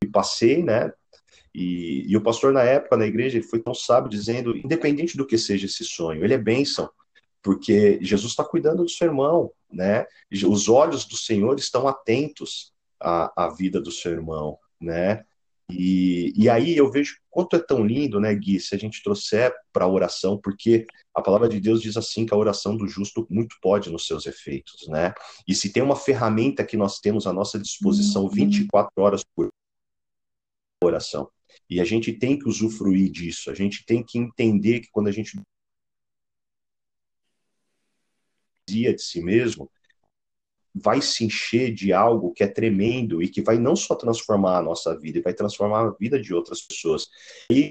Speaker 2: E passei, né? E, e, o pastor, na época, na igreja, ele foi tão sábio, dizendo: independente do que seja esse sonho, ele é bênção, porque Jesus está cuidando do seu irmão, né? Os olhos do Senhor estão atentos à, à vida do seu irmão, né? E, e aí eu vejo quanto é tão lindo, né, Gui, se a gente trouxer para a oração, porque a palavra de Deus diz assim que a oração do justo muito pode nos seus efeitos, né? E se tem uma ferramenta que nós temos à nossa disposição 24 uhum. horas por oração. E a gente tem que usufruir disso, a gente tem que entender que quando a gente dizia de si mesmo, vai se encher de algo que é tremendo e que vai não só transformar a nossa vida, vai transformar a vida de outras pessoas. E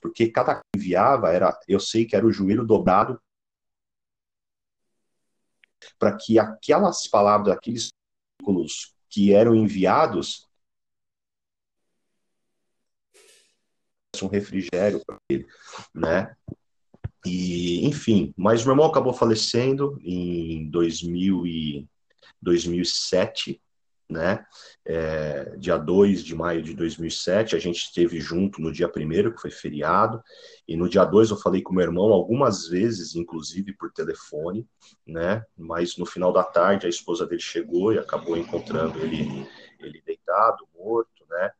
Speaker 2: porque cada que enviava era, eu sei que era o joelho dobrado para que aquelas palavras, aqueles versículos que eram enviados um refrigério para ele, né? E, enfim, mas meu irmão acabou falecendo em 2000 e 2007, né? É, dia 2 de maio de 2007, a gente esteve junto no dia 1 que foi feriado, e no dia 2 eu falei com meu irmão algumas vezes, inclusive por telefone, né? Mas no final da tarde a esposa dele chegou e acabou encontrando ele, ele deitado, morto, né?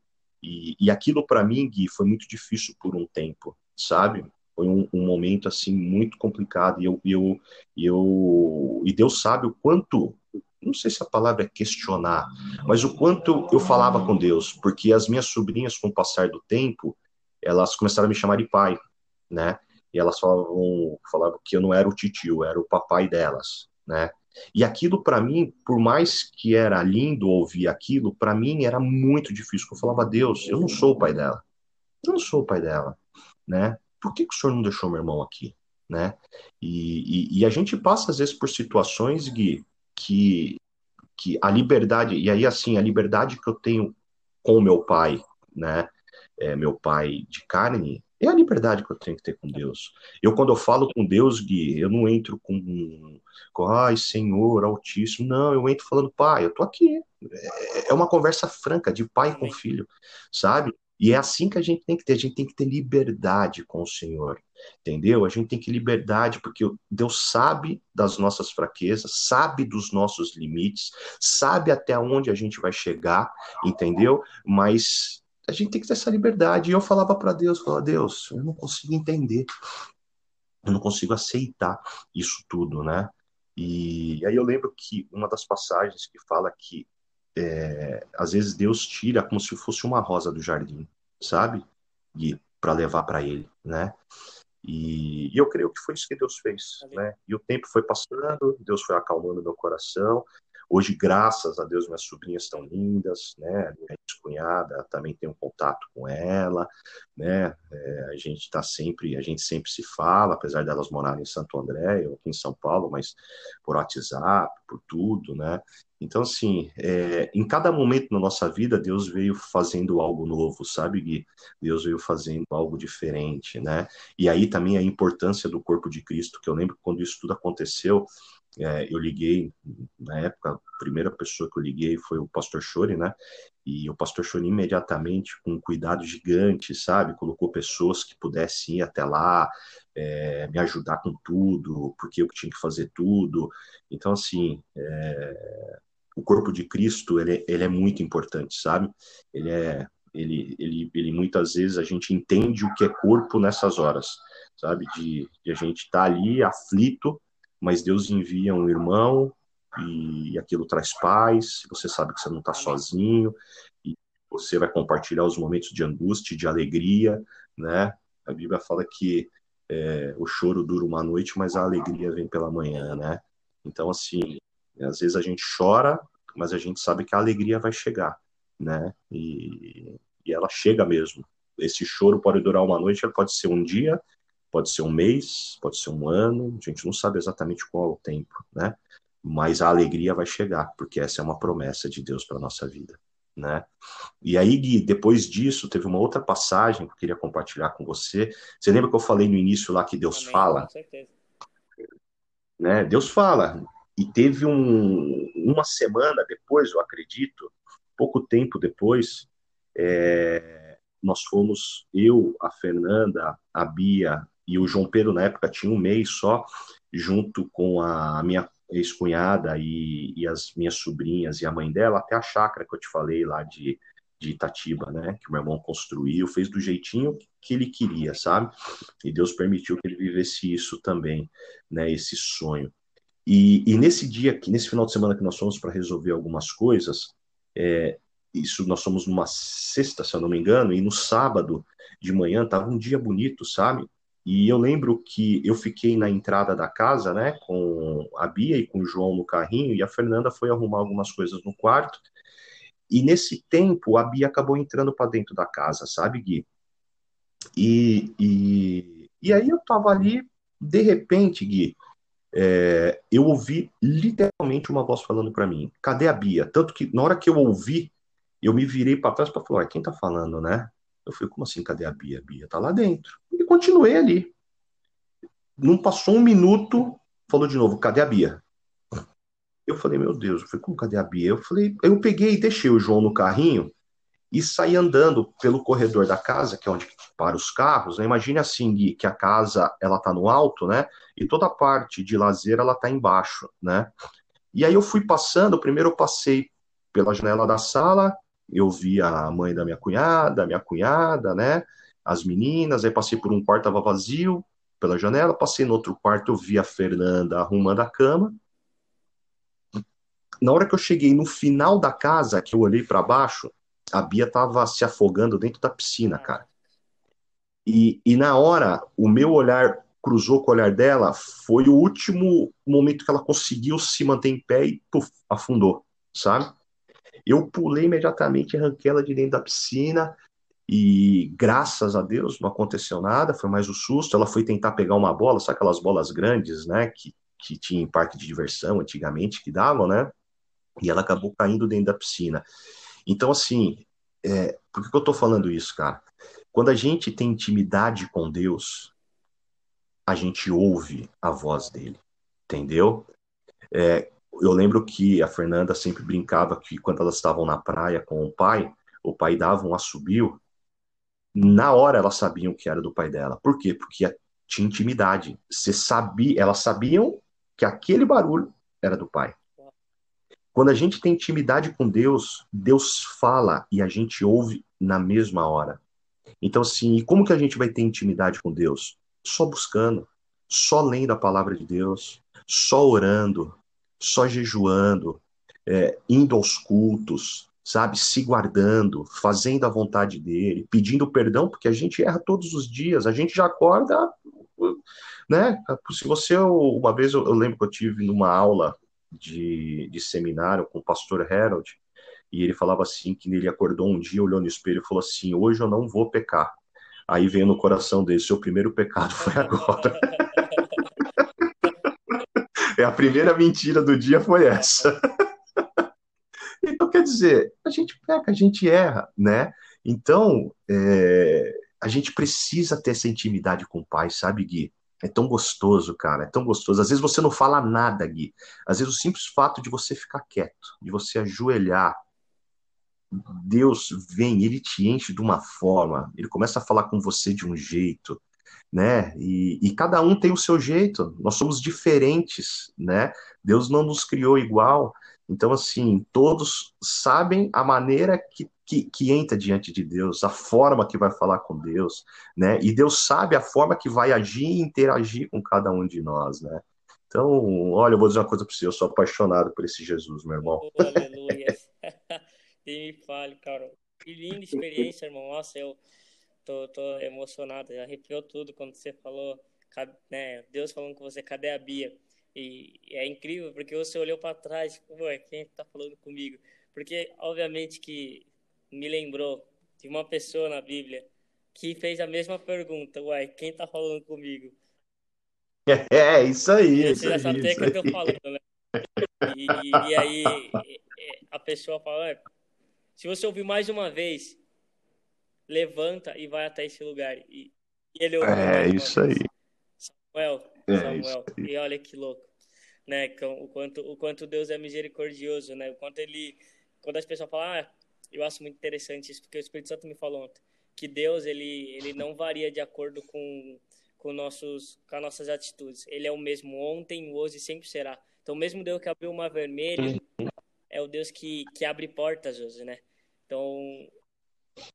Speaker 2: E, e aquilo para mim, Gui, foi muito difícil por um tempo, sabe? foi um, um, momento assim muito complicado e eu, eu, eu e Deus sabe o quanto não sei se a palavra é questionar, mas o quanto eu falava com Deus, porque as minhas sobrinhas com o passar do tempo, elas começaram a me chamar de pai, né? E elas falavam, falavam que eu não era o titio, era o papai delas, né? E aquilo para mim, por mais que era lindo ouvir aquilo, para mim era muito difícil. Eu falava, Deus, eu não sou o pai dela. Eu não sou o pai dela, né? por que, que o senhor não deixou meu irmão aqui? Né? E, e, e a gente passa, às vezes, por situações, Gui, que, que a liberdade, e aí, assim, a liberdade que eu tenho com o meu pai, né? É, meu pai de carne, é a liberdade que eu tenho que ter com Deus. Eu, quando eu falo com Deus, Gui, eu não entro com, com ai, Senhor, Altíssimo. Não, eu entro falando, pai, eu tô aqui. É, é uma conversa franca de pai com filho, sabe? E é assim que a gente tem que ter, a gente tem que ter liberdade com o Senhor, entendeu? A gente tem que ter liberdade, porque Deus sabe das nossas fraquezas, sabe dos nossos limites, sabe até onde a gente vai chegar, entendeu? Mas a gente tem que ter essa liberdade. E eu falava para Deus, falava, Deus, eu não consigo entender, eu não consigo aceitar isso tudo, né? E aí eu lembro que uma das passagens que fala que é, às vezes Deus tira como se fosse uma rosa do jardim, sabe? E para levar para Ele, né? E, e, eu creio que foi isso que Deus fez, né? E o tempo foi passando, Deus foi acalmando meu coração. Hoje, graças a Deus, minhas sobrinhas estão lindas, né? Minha cunhada também tem um contato com ela, né? É, a gente está sempre, a gente sempre se fala, apesar delas morarem em Santo André, eu aqui em São Paulo, mas por WhatsApp, por tudo, né? Então, assim, é, em cada momento na nossa vida, Deus veio fazendo algo novo, sabe, Gui? Deus veio fazendo algo diferente, né? E aí também a importância do corpo de Cristo, que eu lembro quando isso tudo aconteceu, é, eu liguei, na época, a primeira pessoa que eu liguei foi o pastor Chore, né? E o pastor Chore imediatamente, com um cuidado gigante, sabe? Colocou pessoas que pudessem ir até lá, é, me ajudar com tudo, porque eu tinha que fazer tudo. Então, assim, é, o corpo de Cristo ele, ele é muito importante, sabe? Ele é ele, ele, ele muitas vezes a gente entende o que é corpo nessas horas, sabe? De, de a gente estar tá ali aflito, mas Deus envia um irmão e aquilo traz paz. Você sabe que você não está sozinho e você vai compartilhar os momentos de angústia, de alegria, né? A Bíblia fala que é, o choro dura uma noite, mas a alegria vem pela manhã, né? Então, assim, às vezes a gente chora, mas a gente sabe que a alegria vai chegar, né? E, e ela chega mesmo. Esse choro pode durar uma noite, pode ser um dia, pode ser um mês, pode ser um ano, a gente não sabe exatamente qual é o tempo, né? Mas a alegria vai chegar, porque essa é uma promessa de Deus para nossa vida. né? E aí, Gui, depois disso, teve uma outra passagem que eu queria compartilhar com você. Você lembra que eu falei no início lá que Deus fala? Com certeza. Né? Deus fala. E teve um, uma semana depois, eu acredito, pouco tempo depois, é, nós fomos, eu, a Fernanda, a Bia e o João Pedro, na época, tinha um mês só, junto com a minha ex-cunhada e, e, as minhas sobrinhas e a mãe dela, até a chácara que eu te falei lá de, de Itatiba, né? Que o meu irmão construiu, fez do jeitinho que ele queria, sabe? E Deus permitiu que ele vivesse isso também, né? Esse sonho. E, e nesse dia, nesse final de semana que nós fomos para resolver algumas coisas, é, isso nós somos numa sexta, se eu não me engano, e no sábado de manhã tava um dia bonito, sabe? E eu lembro que eu fiquei na entrada da casa, né, com a Bia e com o João no carrinho, e a Fernanda foi arrumar algumas coisas no quarto. E nesse tempo, a Bia acabou entrando para dentro da casa, sabe, Gui? E, e, e aí eu tava ali, de repente, Gui, é, eu ouvi literalmente uma voz falando para mim: cadê a Bia? Tanto que na hora que eu ouvi, eu me virei para trás para falar: quem tá falando, né? Eu falei: como assim, cadê a Bia? A Bia tá lá dentro e continuei ali. Não passou um minuto, falou de novo, cadê a Bia? Eu falei, meu Deus, eu falei, como cadê a Bia? Eu falei, eu peguei e deixei o João no carrinho e saí andando pelo corredor da casa, que é onde para os carros. Né? Imagine assim, Gui, que a casa ela tá no alto, né? E toda a parte de lazer ela tá embaixo, né? E aí eu fui passando, primeiro eu passei pela janela da sala, eu vi a mãe da minha cunhada, minha cunhada, né? as meninas, aí passei por um quarto, tava vazio, pela janela, passei no outro quarto, eu vi a Fernanda arrumando a cama. Na hora que eu cheguei no final da casa, que eu olhei para baixo, a Bia tava se afogando dentro da piscina, cara. E, e na hora, o meu olhar cruzou com o olhar dela, foi o último momento que ela conseguiu se manter em pé e puf, afundou, sabe? Eu pulei imediatamente, arranquei ela de dentro da piscina, e graças a Deus não aconteceu nada, foi mais o um susto. Ela foi tentar pegar uma bola, sabe aquelas bolas grandes, né, que, que tinha em parque de diversão antigamente, que davam, né? E ela acabou caindo dentro da piscina. Então, assim, é, por que eu tô falando isso, cara? Quando a gente tem intimidade com Deus, a gente ouve a voz dele, entendeu? É, eu lembro que a Fernanda sempre brincava que quando elas estavam na praia com o pai, o pai dava um assobio na hora elas sabiam que era do pai dela. Por quê? Porque tinha intimidade. Você sabia, elas sabiam que aquele barulho era do pai. Quando a gente tem intimidade com Deus, Deus fala e a gente ouve na mesma hora. Então, assim, e como que a gente vai ter intimidade com Deus? Só buscando, só lendo a palavra de Deus, só orando, só jejuando, é, indo aos cultos, sabe, se guardando, fazendo a vontade dele, pedindo perdão, porque a gente erra todos os dias, a gente já acorda, né? Se você, uma vez eu, eu lembro que eu tive numa aula de, de seminário com o pastor Harold, e ele falava assim, que ele acordou um dia, olhou no espelho e falou assim, hoje eu não vou pecar. Aí veio no coração dele, seu primeiro pecado foi agora. é a primeira mentira do dia foi essa. Então, quer dizer, a gente peca, a gente erra, né? Então, é, a gente precisa ter essa intimidade com o pai, sabe, Gui? É tão gostoso, cara, é tão gostoso. Às vezes você não fala nada, Gui. Às vezes o simples fato de você ficar quieto, de você ajoelhar, Deus vem, ele te enche de uma forma, ele começa a falar com você de um jeito, né? E, e, cada um tem o seu jeito, nós somos diferentes, né? Deus não nos criou igual, então, assim, todos sabem a maneira que, que, que, entra diante de Deus, a forma que vai falar com Deus, né? E Deus sabe a forma que vai agir e interagir com cada um de nós, né? Então, olha, eu vou dizer uma coisa para você, eu sou apaixonado por esse Jesus, meu irmão.
Speaker 1: Oh, aleluia. e me fale, cara. Que linda experiência, irmão. Nossa, eu tô, tô emocionado, arrepiou tudo quando você falou, né? Deus falando com você, cadê a Bia? E é incrível porque você olhou para trás, tipo, ué, quem está falando comigo? Porque, obviamente, que me lembrou de uma pessoa na Bíblia que fez a mesma pergunta, uai, quem está falando comigo?
Speaker 2: É, isso aí.
Speaker 1: Você já sabe o que eu tô falando, né? E, e, aí a pessoa fala, Se você ouvir mais uma vez, levanta e vai até esse lugar. E, e ele
Speaker 2: É isso aí.
Speaker 1: Samuel,
Speaker 2: É
Speaker 1: Samuel.
Speaker 2: isso aí.
Speaker 1: E olha que louco, né? O quanto, o quanto Deus é misericordioso, né? O quanto ele, quando as pessoas falam, ah, eu acho muito interessante isso, porque o Espírito Santo me falou ontem, que Deus ele, ele não varia de acordo com com nossos com as nossas atitudes. Ele é o mesmo ontem, hoje e sempre será. Então, mesmo Deus que abriu o mar vermelho, é o Deus que, que abre portas, José, né? Então,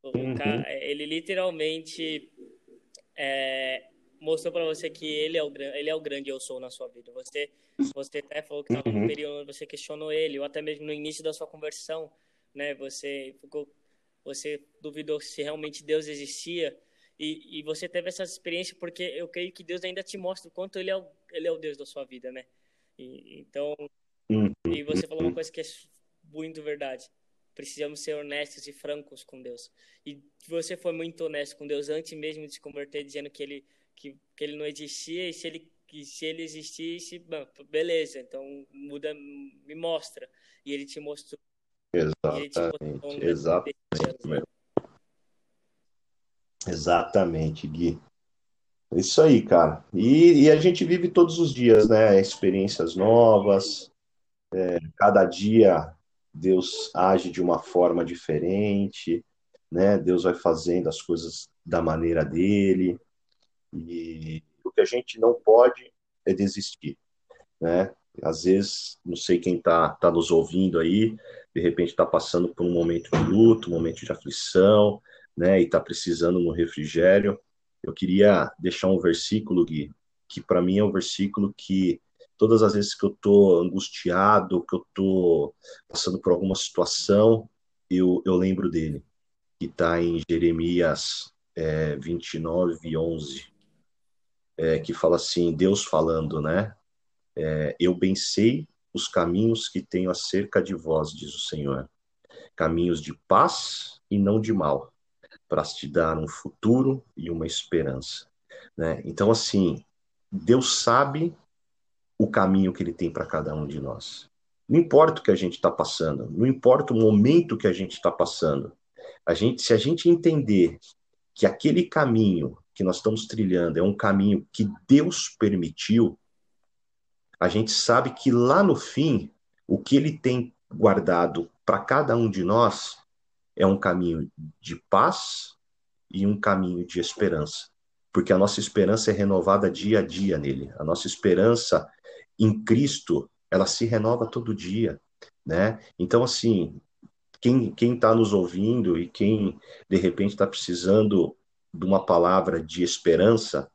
Speaker 2: Uhum.
Speaker 1: cara, ele literalmente é, mostrou para você que ele é o grande, ele é o grande eu sou na sua vida. Você, você até falou que estava
Speaker 2: Uhum.
Speaker 1: no período você questionou ele, ou até mesmo no início da sua conversão, né? Você ficou, você duvidou se realmente Deus existia. E, e você teve essa experiência porque eu creio que Deus ainda te mostra o quanto ele é o, ele é o Deus da sua vida, né? E, então,
Speaker 2: Uhum.
Speaker 1: e você falou uma coisa que é muito verdade. Precisamos ser honestos e francos com Deus. E você foi muito honesto com Deus antes mesmo de se converter, dizendo que ele, que, que ele não existia e se ele, que se ele existisse, bom, beleza, então muda, me mostra. E ele te mostrou. E ele te mostrou um
Speaker 2: Exatamente, exatamente. Exatamente, Gui. Isso aí, cara. E, e a gente vive todos os dias, né? Experiências novas. é, cada dia Deus age de uma forma diferente, né? Deus vai fazendo as coisas da maneira dele. E o que a gente não pode é desistir, né? Às vezes, não sei quem tá, tá nos ouvindo aí, de repente está passando por um momento de luto, um momento de aflição, né? E está precisando um refrigério. Eu queria deixar um versículo, Gui, que para mim é um versículo que todas as vezes que eu estou angustiado, que eu estou passando por alguma situação, eu, eu lembro dele, que está em Jeremias é, 29, 11, é, que fala assim, Deus falando, né? É, eu bem sei os caminhos que tenho acerca de vós, diz o Senhor, caminhos de paz e não de mal, para te dar um futuro e uma esperança. Né? Então, assim, Deus sabe o caminho que Ele tem para cada um de nós. Não importa o que a gente está passando, não importa o momento que a gente está passando. A gente, se a gente entender que aquele caminho que nós estamos trilhando é um caminho que Deus permitiu, a gente sabe que lá no fim, o que Ele tem guardado para cada um de nós é um caminho de paz e um caminho de esperança. Porque a nossa esperança é renovada dia a dia nele. A nossa esperança em Cristo, ela se renova todo dia, né? Então, assim, quem está nos ouvindo e quem de repente está precisando de uma palavra de esperança,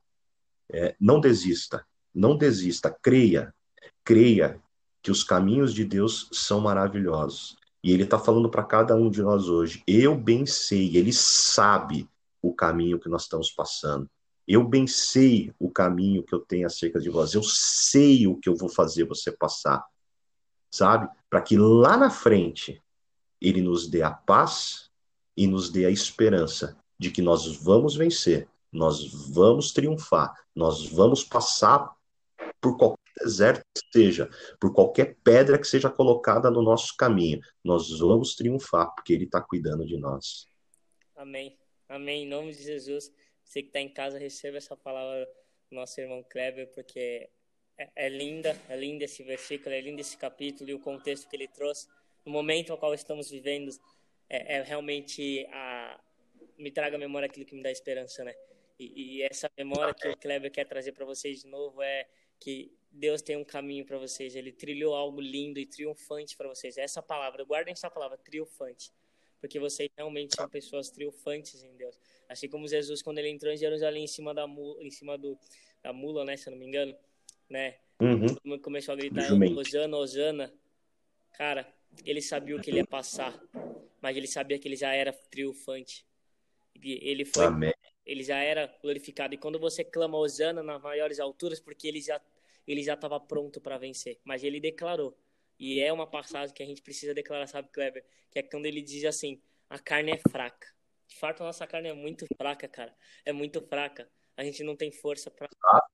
Speaker 2: é, não desista, não desista, creia, creia que os caminhos de Deus são maravilhosos. E ele está falando para cada um de nós hoje. Eu bem sei, ele sabe o caminho que nós estamos passando. Eu bem sei o caminho que eu tenho acerca de vós. Eu sei o que eu vou fazer você passar. Sabe? Para que lá na frente ele nos dê a paz e nos dê a esperança de que nós vamos vencer, nós vamos triunfar, nós vamos passar por qualquer deserto que seja, por qualquer pedra que seja colocada no nosso caminho, nós vamos triunfar, porque Ele está cuidando de nós.
Speaker 1: Amém. Amém. Em nome de Jesus. Você que está em casa, receba essa palavra do nosso irmão Kleber, porque é, é, linda, é lindo esse versículo, é lindo esse capítulo e o contexto que ele trouxe. No momento ao qual estamos vivendo, é, é realmente a, me traga à memória aquilo que me dá esperança, né? E, e essa memória que o Kleber quer trazer para vocês de novo é que Deus tem um caminho para vocês. Ele trilhou algo lindo e triunfante para vocês. Essa palavra, guardem essa palavra, triunfante. Porque vocês realmente são pessoas triunfantes em Deus. Assim como Jesus, quando ele entrou em Jerusalém em cima da mula, em cima do, da mula, né? Se eu não me engano, né?
Speaker 2: Uhum.
Speaker 1: Todo mundo começou a gritar. Osana, Osana. Cara, ele sabia o que ele ia passar, mas ele sabia que ele já era triunfante. E Ele foi
Speaker 2: Amém.
Speaker 1: ele já era glorificado. E quando você clama Osana nas maiores alturas, porque ele já ele já estava pronto para vencer, mas ele declarou. E é uma passagem que a gente precisa declarar, sabe, Kleber? Que é quando ele diz assim: a carne é fraca. De fato, a nossa carne é muito fraca, cara. É muito fraca. A gente não tem força para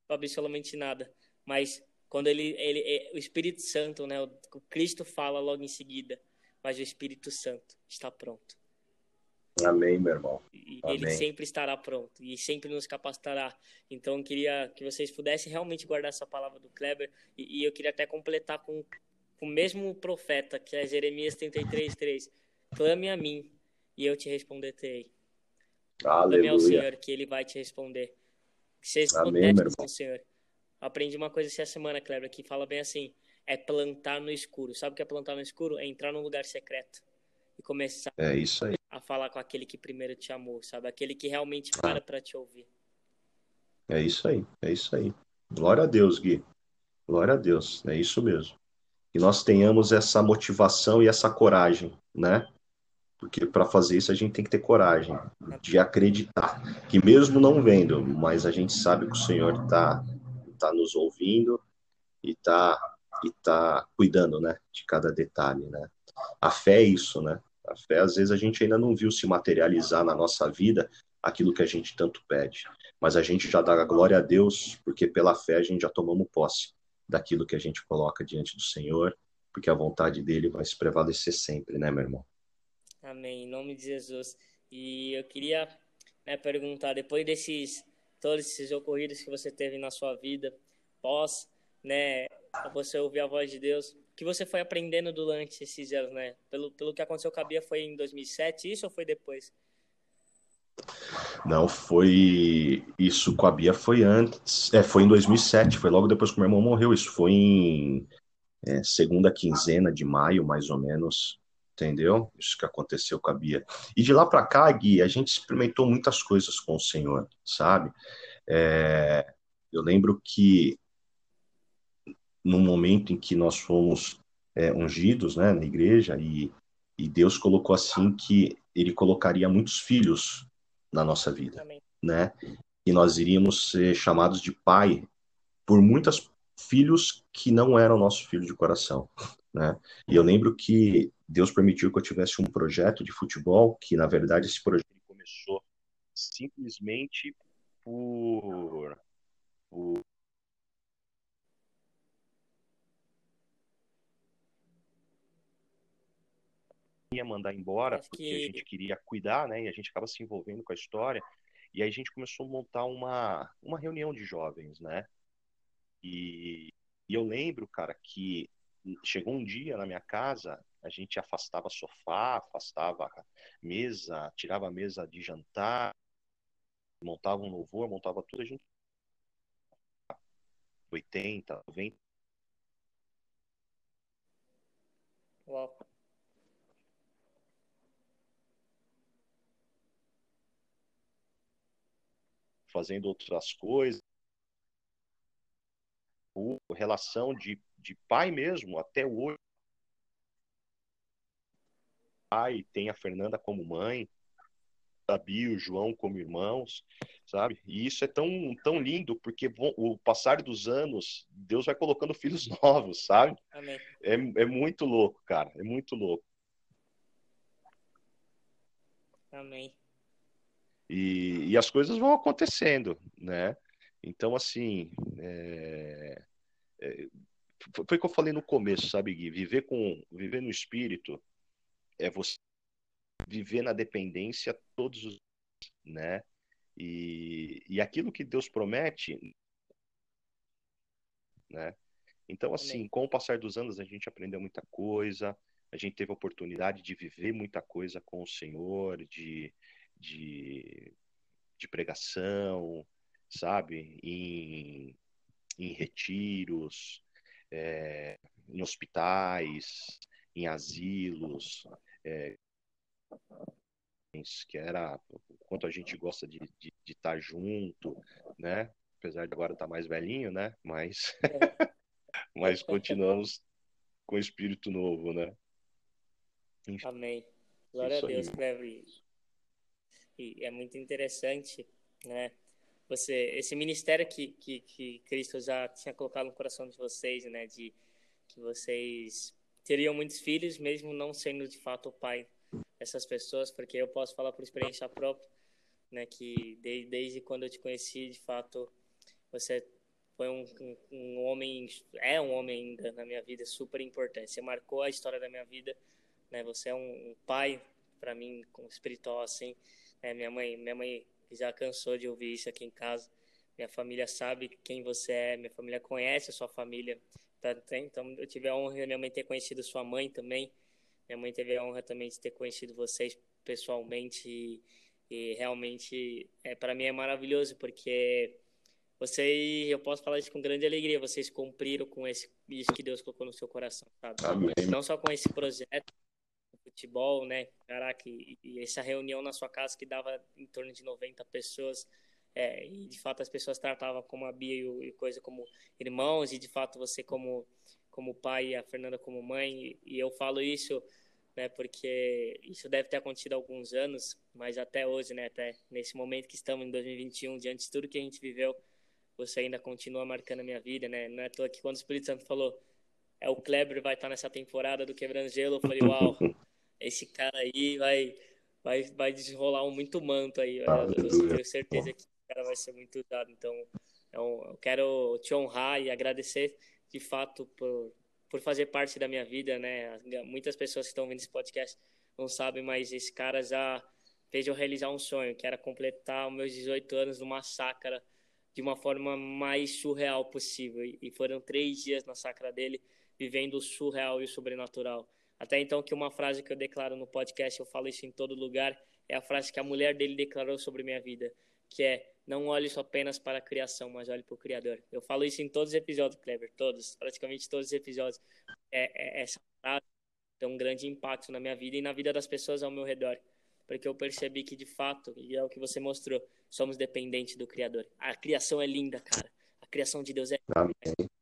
Speaker 1: absolutamente nada. Mas quando ele, ele, é- o Espírito Santo, né, o Cristo fala logo em seguida, mas o Espírito Santo está pronto.
Speaker 2: Amém, meu irmão.
Speaker 1: E Amém. ele sempre estará pronto e sempre nos capacitará. Então, eu queria que vocês pudessem realmente guardar essa palavra do Kleber e, e eu queria até completar com, com, o mesmo profeta, que é Jeremias 33, 3. Clame a mim e eu te responderei.
Speaker 2: Aleluia. Clame ao
Speaker 1: Senhor que ele vai te responder. Que vocês Amém, meu irmão. Senhor. Aprendi uma coisa essa semana, Kleber, que fala bem assim: é plantar no escuro. Sabe o que é plantar no escuro? É entrar num lugar secreto e começar
Speaker 2: é isso aí.
Speaker 1: a falar com aquele que primeiro te amou, sabe? Aquele que realmente para ah. para te ouvir.
Speaker 2: É isso aí, é isso aí. Glória a Deus, Gui. Glória a Deus, é isso mesmo. Que nós tenhamos essa motivação e essa coragem, né? Porque para fazer isso a gente tem que ter coragem de acreditar que mesmo não vendo, mas a gente sabe que o Senhor está tá nos ouvindo e está e tá cuidando, né, de cada detalhe, né? A fé é isso, né? A fé às vezes a gente ainda não viu se materializar na nossa vida aquilo que a gente tanto pede, mas a gente já dá a glória a Deus porque pela fé a gente já tomamos posse daquilo que a gente coloca diante do Senhor, porque a vontade dele vai se prevalecer sempre, né, meu irmão?
Speaker 1: Amém. Em nome de Jesus. E eu queria né, perguntar, depois desses todos esses ocorridos que você teve na sua vida, pós, né, você ouvir a voz de Deus, o que você foi aprendendo durante esses anos, né? Pelo, pelo que aconteceu com a Bia foi em 2007, isso ou foi depois?
Speaker 2: Não, foi isso com a Bia foi antes, é, foi em 2007, foi logo depois que meu irmão morreu, isso foi em é, segunda quinzena de maio, mais ou menos, entendeu? Isso que aconteceu com a Bia. E de lá para cá, Gui, a gente experimentou muitas coisas com o Senhor, sabe? É, eu lembro que no momento em que nós fomos é, ungidos, né, na igreja, e, e Deus colocou assim que Ele colocaria muitos filhos na nossa vida, Amém. né? E nós iríamos ser chamados de pai por muitos filhos que não eram nossos filhos de coração, né? E eu lembro que Deus permitiu que eu tivesse um projeto de futebol, que na verdade esse projeto começou simplesmente por, por ia mandar embora Acho porque que... a gente queria cuidar, né? E a gente acaba se envolvendo com a história. E aí a gente começou a montar uma, uma reunião de jovens, né? E, e eu lembro, cara, que chegou um dia na minha casa, a gente afastava sofá, afastava mesa, tirava a mesa de jantar, montava um louvor, montava tudo, a gente 80, 90.
Speaker 1: Uau.
Speaker 2: Fazendo outras coisas. O, relação de de pai mesmo, até hoje. Pai, tem a Fernanda como mãe, a Bia e o João como irmãos, sabe? E isso é tão, tão lindo, porque o passar dos anos, Deus vai colocando filhos novos, sabe?
Speaker 1: Amém.
Speaker 2: É, é muito louco, cara, é muito louco.
Speaker 1: Amém.
Speaker 2: E, e as coisas vão acontecendo, né? Então, assim, é, é, foi o que eu falei no começo, sabe, Gui? Viver com viver no espírito é você viver na dependência todos os né? E, e aquilo que Deus promete, né? Então, assim, com o passar dos anos, a gente aprendeu muita coisa, a gente teve a oportunidade de viver muita coisa com o Senhor, de, de, de pregação, sabe? Em, em retiros, é, em hospitais, em asilos, é, que era o quanto a gente gosta de, de, de estar tá junto, né? Apesar de agora estar tá mais velhinho, né? Mas, mas continuamos com espírito novo, né?
Speaker 1: Amém. Glória a Deus, Cleber. E é muito interessante, né? você esse ministério que, que, que Cristo já tinha colocado no coração de vocês, né, de que vocês teriam muitos filhos, mesmo não sendo de fato o pai dessas pessoas, porque eu posso falar por experiência própria, né, que desde, desde quando eu te conheci, de fato, você foi um, um, um, homem, é um homem ainda na minha vida super importante. Você marcou a história da minha vida né? Você é um, pai para mim, espiritual assim. Né? Minha mãe, minha mãe já cansou de ouvir isso aqui em casa. Minha família sabe quem você é, minha família conhece a sua família. Tá, então, eu tive a honra minha mãe ter conhecido sua mãe também. Minha mãe teve a honra também de ter conhecido vocês pessoalmente e, e realmente é para mim é maravilhoso porque vocês, eu posso falar isso com grande alegria, vocês cumpriram com esse, isso que Deus colocou no seu coração, sabe? Amém. Não só com esse projeto, futebol, né? Caraca, e, e, essa reunião na sua casa que dava em torno de 90 pessoas, é, e de fato as pessoas tratavam como a Bia e, o, e coisa como irmãos, e de fato você como, como pai e a Fernanda como mãe, e, e eu falo isso né, porque isso deve ter acontecido há alguns anos, mas até hoje, né, até nesse momento que estamos em 2021, diante de tudo que a gente viveu, você ainda continua marcando a minha vida, né? Não é à toa que quando o Espírito Santo falou, é o Kleber vai estar nessa temporada do Quebrando Gelo, eu falei, uau, esse cara aí vai, vai, vai desenrolar um muito manto aí. Eu, eu tenho certeza que cara vai ser muito usado. Então, eu, eu quero te honrar e agradecer de fato por, por fazer parte da minha vida, né? Muitas pessoas que estão vendo esse podcast não sabem, mas esse cara já fez eu realizar um sonho, que era completar os meus 18 anos numa chácara de uma forma mais surreal possível. E foram três dias na chácara dele, vivendo o surreal e o sobrenatural. Até então, que uma frase que eu declaro no podcast, eu falo isso em todo lugar, é a frase que a mulher dele declarou sobre minha vida, que é não olhe só apenas para a criação, mas olhe para o Criador. Eu falo isso em todos os episódios, Kleber, todos, praticamente todos os episódios. É, é, essa frase tem um grande impacto na minha vida e na vida das pessoas ao meu redor, porque eu percebi que de fato, e é o que você mostrou, somos dependentes do Criador. A criação é linda, cara. A criação de Deus é Amém.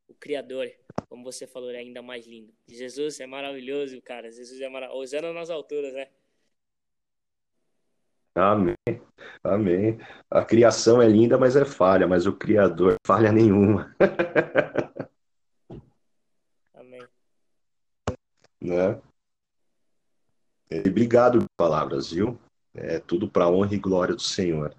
Speaker 1: o Criador como você falou, é ainda mais lindo. Jesus é maravilhoso, cara. Jesus é maravilhoso. Usando nas alturas, né?
Speaker 2: Amém. Amém. A criação é linda, mas é falha, mas o Criador falha nenhuma.
Speaker 1: Amém.
Speaker 2: Né? E obrigado por palavras, viu? É tudo para honra e glória do Senhor.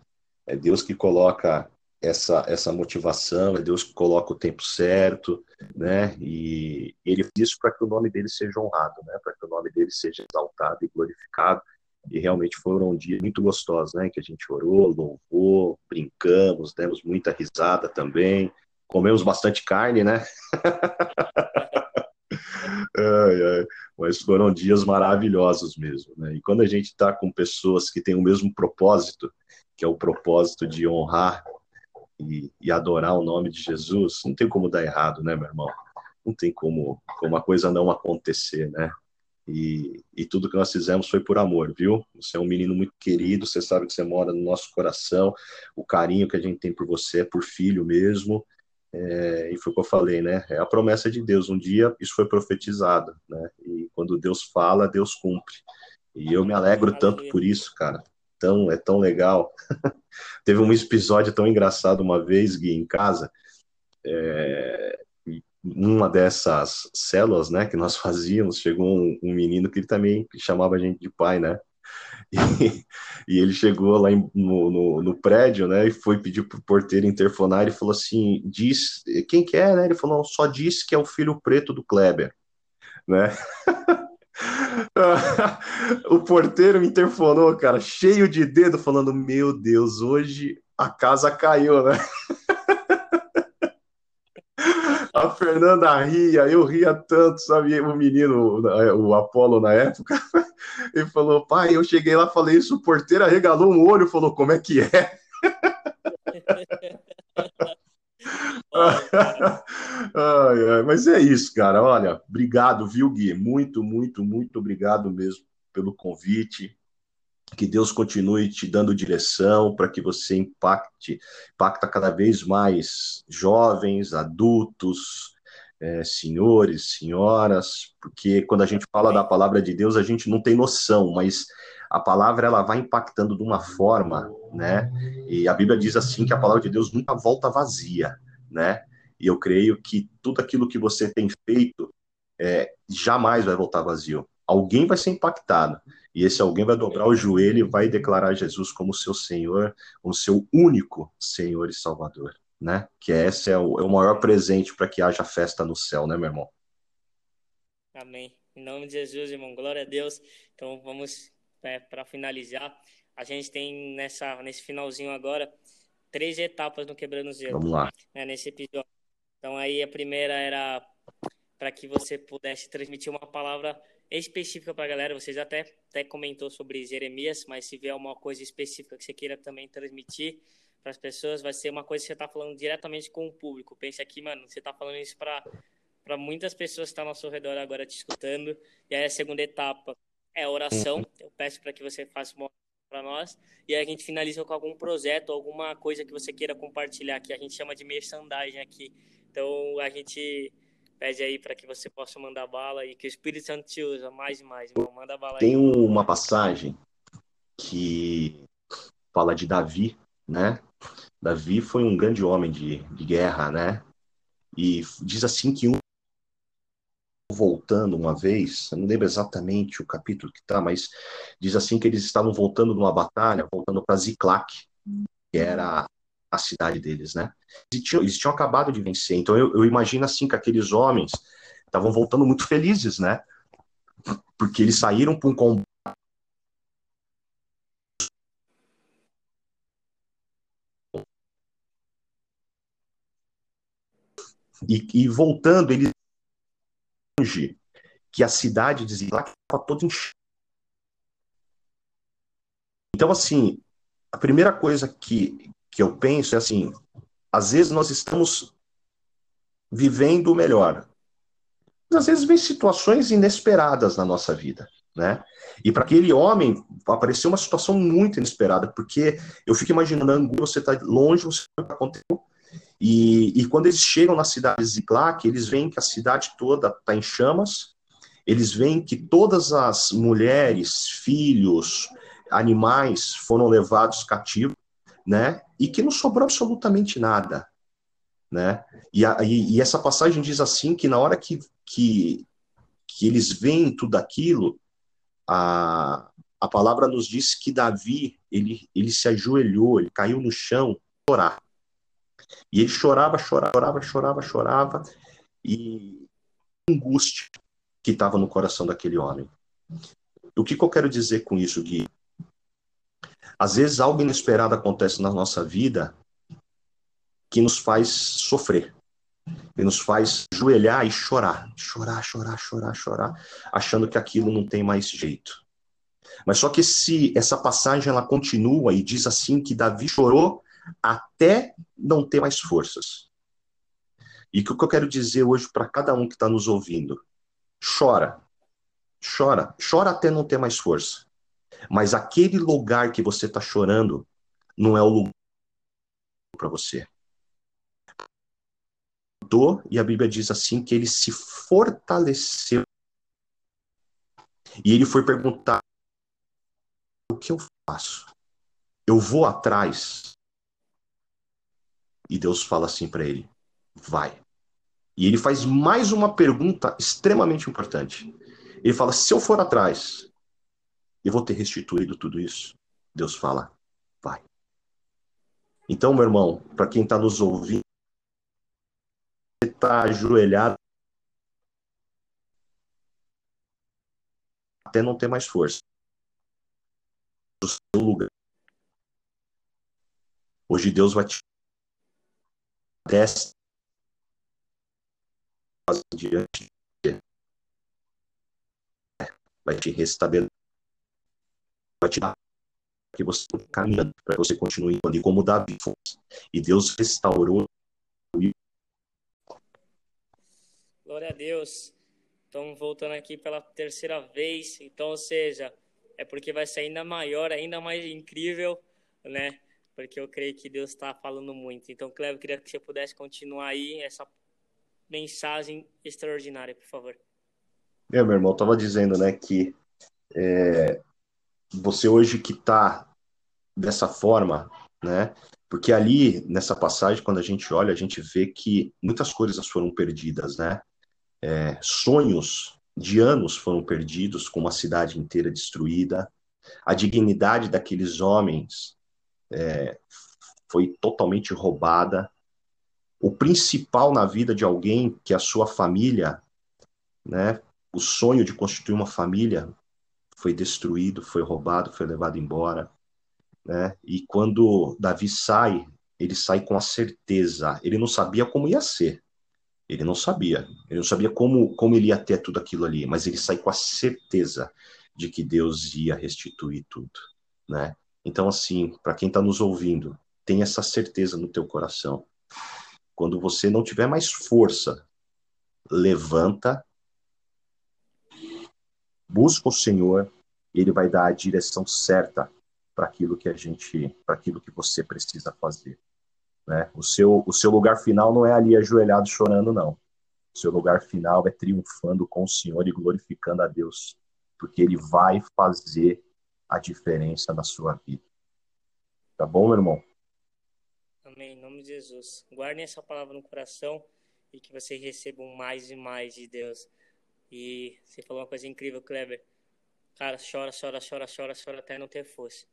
Speaker 2: É Deus que coloca essa, essa motivação, é Deus que coloca o tempo certo, né? E ele fez isso para que o nome dele seja honrado, né? Para que o nome dele seja exaltado e glorificado. E realmente foram dias muito gostosos, né? Que a gente orou, louvou, brincamos, demos muita risada também, comemos bastante carne, né? ai, ai. Mas foram dias maravilhosos mesmo, né? E quando a gente está com pessoas que têm o mesmo propósito, que é o propósito de honrar e, e, adorar o nome de Jesus, não tem como dar errado, né, meu irmão? Não tem como, como a coisa não acontecer, né? E, e tudo que nós fizemos foi por amor, viu? Você é um menino muito querido, você sabe que você mora no nosso coração, o carinho que a gente tem por você é por filho mesmo, é, e foi o que eu falei, né? É a promessa de Deus. Um dia isso foi profetizado, né? E quando Deus fala, Deus cumpre. E eu me alegro tanto por isso, cara tão, é tão legal. Teve um episódio tão engraçado uma vez, Gui, em casa. É, uma dessas células, né, que nós fazíamos, chegou um, um, menino que ele também chamava a gente de pai, né? E, e ele chegou lá em, no, no, no, prédio, né, e foi pedir pro porteiro interfonar e falou assim, diz, quem que é, né? Ele falou, só disse que é o filho preto do Kleber, né? o porteiro me interfonou, cara, cheio de dedo, falando: Meu Deus, hoje a casa caiu, né? A Fernanda ria, eu ria tanto, sabe? O menino, o Apolo na época, ele falou: Pai, eu cheguei lá, falei isso, o porteiro arregalou um olho, falou: Como é que é? ai, ai, mas é isso, cara. Olha, obrigado, viu, Gui? Muito, muito, muito obrigado mesmo pelo convite. Que Deus continue te dando direção para que você impacte, impacta cada vez mais jovens, adultos, é, senhores, senhoras, porque quando a gente fala da palavra de Deus, a gente não tem noção, mas a palavra ela vai impactando de uma forma, né? E a Bíblia diz assim que a palavra de Deus nunca volta vazia né? E eu creio que tudo aquilo que você tem feito é, jamais vai voltar vazio. Alguém vai ser impactado. E esse alguém vai dobrar o joelho e vai declarar Jesus como seu Senhor, como seu único Senhor e Salvador, né? Que esse é o, é o maior presente para que haja festa no céu, né, meu irmão?
Speaker 1: Amém. Em nome de Jesus, irmão. Glória a Deus. Então vamos é, para finalizar. A gente tem nessa, nesse finalzinho agora três etapas no Quebrando Zelo.
Speaker 2: Vamos lá.
Speaker 1: Né, nesse episódio. Então aí a primeira era para que você pudesse transmitir uma palavra específica para a galera. Você já até, até comentou sobre Jeremias, mas se vier uma coisa específica que você queira também transmitir para as pessoas, vai ser uma coisa que você está falando diretamente com o público. Pense aqui, mano, você está falando isso para para muitas pessoas que estão ao seu redor agora te escutando. E aí a segunda etapa é a oração. Uhum. Eu peço para que você faça uma para nós. E aí a gente finaliza com algum projeto, alguma coisa que você queira compartilhar, que a gente chama de merchandising aqui. Então a gente pede aí para que você possa mandar bala e que o Espírito Santo te usa mais e mais. Irmão. Manda bala aí.
Speaker 2: Tem uma passagem que fala de Davi, né? Davi foi um grande homem de, de guerra, né? E diz assim que um voltando uma vez, eu não lembro exatamente o capítulo que está, mas diz assim que eles estavam voltando de uma batalha, voltando para Ziklag, que era a cidade deles, né? Eles tinham, eles tinham acabado de vencer, então eu, eu imagino assim que aqueles homens estavam voltando muito felizes, né? Porque eles saíram para um combate E, e, voltando, eles que a cidade de Ziklag estava toda enchida. Então, assim, a primeira coisa que, que eu penso é assim: às vezes nós estamos vivendo o melhor. Às vezes vem situações inesperadas na nossa vida, né? E para aquele homem apareceu uma situação muito inesperada, porque eu fico imaginando, você está longe, você aconteceu, e, e quando eles chegam na cidade de Ziklag, eles veem que a cidade toda está em chamas, eles veem que todas as mulheres, filhos, animais foram levados cativos, né? E que não sobrou absolutamente nada, né? E, a, e, e essa passagem diz assim que na hora que, que, que eles veem tudo aquilo, a, a palavra nos diz que Davi, ele, ele se ajoelhou, ele caiu no chão, chorar. E ele chorava, chorava, chorava, chorava, chorava, e angústia que estava no coração daquele homem. O que, que, eu quero dizer com isso, Gui? Às vezes algo inesperado acontece na nossa vida que nos faz sofrer, que nos faz joelhar e chorar, chorar, chorar, chorar, chorar, achando que aquilo não tem mais jeito. Mas só que se essa passagem ela continua e diz assim que Davi chorou até não ter mais forças. E o que eu quero dizer hoje para cada um que está nos ouvindo? Chora. Chora. Chora até não ter mais força. Mas aquele lugar que você está chorando não é o lugar para você. E a Bíblia diz assim que ele se fortaleceu. E ele foi perguntar: o que eu faço? Eu vou atrás e Deus fala assim para ele: vai. E ele faz mais uma pergunta extremamente importante. Ele fala: se eu for atrás, eu vou ter restituído tudo isso? Deus fala: vai. Então, meu irmão, para quem está nos ouvindo, está ajoelhado até não ter mais força. O seu lugar. Hoje Deus vai te desce diante vai te restabelecer vai te dar que você caminhando para você continue andando como Davi e Deus restaurou
Speaker 1: Glória a Deus. Então, voltando aqui pela terceira vez, então, ou seja, é porque vai ser ainda maior, ainda mais incrível, né? porque eu creio que Deus está falando muito. Então, Cleber, queria que você pudesse continuar aí essa mensagem extraordinária, por favor.
Speaker 2: É, meu irmão, estava dizendo, né, que é, você hoje que está dessa forma, né, porque ali, nessa passagem, quando a gente olha, a gente vê que muitas coisas foram perdidas, né, é, sonhos de anos foram perdidos, com uma cidade inteira destruída, a dignidade daqueles homens é, foi totalmente roubada. O principal na vida de alguém, que é a sua família, né, o sonho de constituir uma família foi destruído, foi roubado, foi levado embora. Né? E quando Davi sai, ele sai com a certeza. Ele não sabia como ia ser. Ele não sabia. Ele não sabia como, como ele ia ter tudo aquilo ali, mas ele sai com a certeza de que Deus ia restituir tudo, né? Então, assim, para quem está nos ouvindo, tem essa certeza no teu coração. Quando você não tiver mais força, levanta, busca o Senhor, Ele vai dar a direção certa para aquilo que a gente, para aquilo que você precisa fazer. Né? O seu, o seu lugar final não é ali ajoelhado chorando, não. O seu lugar final é triunfando com o Senhor e glorificando a Deus, porque Ele vai fazer a diferença na sua vida. Tá bom, meu irmão?
Speaker 1: Amém. Em nome de Jesus. Guardem essa palavra no coração e que vocês recebam mais e mais de Deus. E você falou uma coisa incrível, Kleber. Cara, chora, chora, chora, chora, chora até não ter força.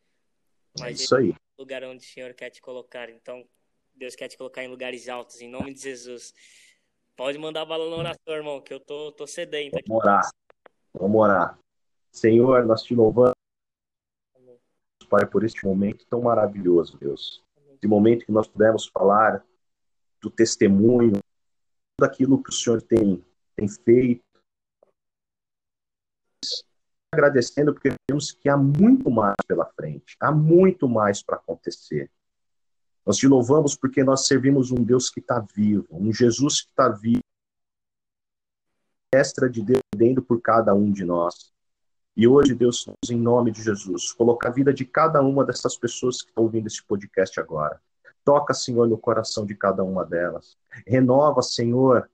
Speaker 2: Mas é isso aí. É
Speaker 1: o lugar onde o Senhor quer te colocar. Então, Deus quer te colocar em lugares altos, em nome de Jesus. Pode mandar bala na oração, irmão, que eu tô, tô sedento
Speaker 2: aqui. Vamos orar. Vamos orar. Senhor, nós te louvamos, Amém. Pai, por este momento tão maravilhoso, Deus. De momento que nós pudemos falar do testemunho, daquilo que o Senhor tem, tem feito. Agradecendo, porque vemos que há muito mais pela frente, há muito mais para acontecer. Nós te louvamos porque nós servimos um Deus que está vivo, um Jesus que está vivo, extra de Deus dentro por cada um de nós. E hoje, Deus, em nome de Jesus, colocar a vida de cada uma dessas pessoas que estão ouvindo esse podcast agora. Toca, Senhor, no coração de cada uma delas. Renova, Senhor,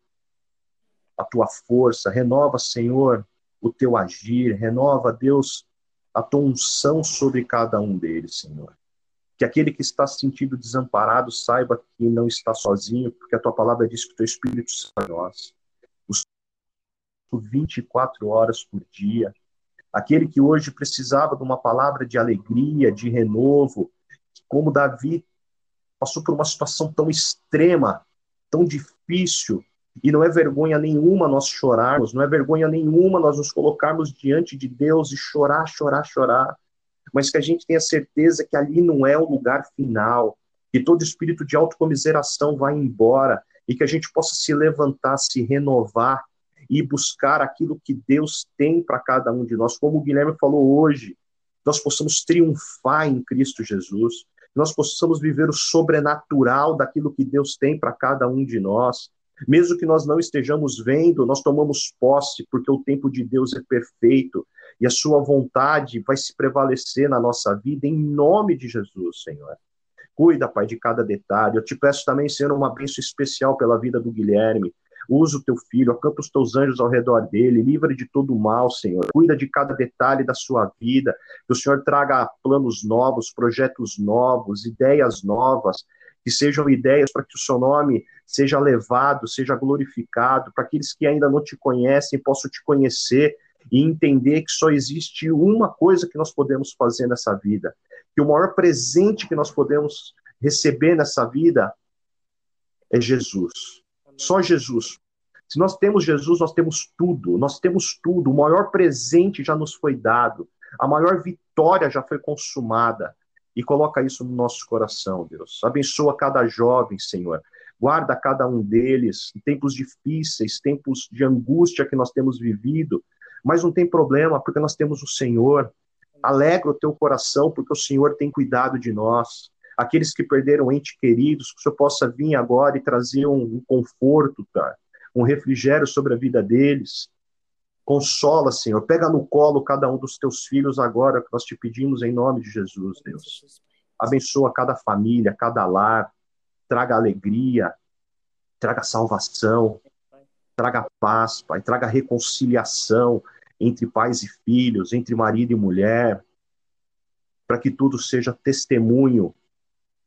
Speaker 2: a tua força. Renova, Senhor, o teu agir. Renova, Deus, a tua unção sobre cada um deles, Senhor. Que aquele que está se sentindo desamparado saiba que não está sozinho, porque a tua palavra diz que o teu Espírito está em nós. Os 24 horas por dia. Aquele que hoje precisava de uma palavra de alegria, de renovo, como Davi passou por uma situação tão extrema, tão difícil, e não é vergonha nenhuma nós chorarmos, não é vergonha nenhuma nós nos colocarmos diante de Deus e chorar, chorar, chorar mas que a gente tenha certeza que ali não é o lugar final, que todo espírito de autocomiseração vai embora e que a gente possa se levantar, se renovar e buscar aquilo que Deus tem para cada um de nós. Como o Guilherme falou hoje, nós possamos triunfar em Cristo Jesus, nós possamos viver o sobrenatural daquilo que Deus tem para cada um de nós. Mesmo que nós não estejamos vendo, nós tomamos posse, porque o tempo de Deus é perfeito e a sua vontade vai se prevalecer na nossa vida em nome de Jesus, Senhor. Cuida, Pai, de cada detalhe. Eu te peço também, Senhor, uma bênção especial pela vida do Guilherme. Usa o teu filho, acampa os teus anjos ao redor dele, livra de todo o mal, Senhor. Cuida de cada detalhe da sua vida. Que o Senhor traga planos novos, projetos novos, ideias novas, que sejam ideias para que o seu nome seja levado, seja glorificado, para aqueles que ainda não te conhecem possam te conhecer e entender que só existe uma coisa que nós podemos fazer nessa vida, que o maior presente que nós podemos receber nessa vida é Jesus. Só Jesus. Se nós temos Jesus, nós temos tudo, nós temos tudo. O maior presente já nos foi dado, a maior vitória já foi consumada. E coloca isso no nosso coração, Deus. Abençoa cada jovem, Senhor. Guarda cada um deles em tempos difíceis, tempos de angústia que nós temos vivido. Mas não tem problema, porque nós temos o Senhor. Alegra o teu coração, porque o Senhor tem cuidado de nós. Aqueles que perderam entes queridos, que o Senhor possa vir agora e trazer um, um conforto, cara, um refrigério sobre a vida deles. Consola, Senhor. Pega no colo cada um dos teus filhos agora, que nós te pedimos em nome de Jesus, Deus. Abençoa cada família, cada lar. Traga alegria, traga salvação, traga paz, Pai, traga reconciliação entre pais e filhos, entre marido e mulher, para que tudo seja testemunho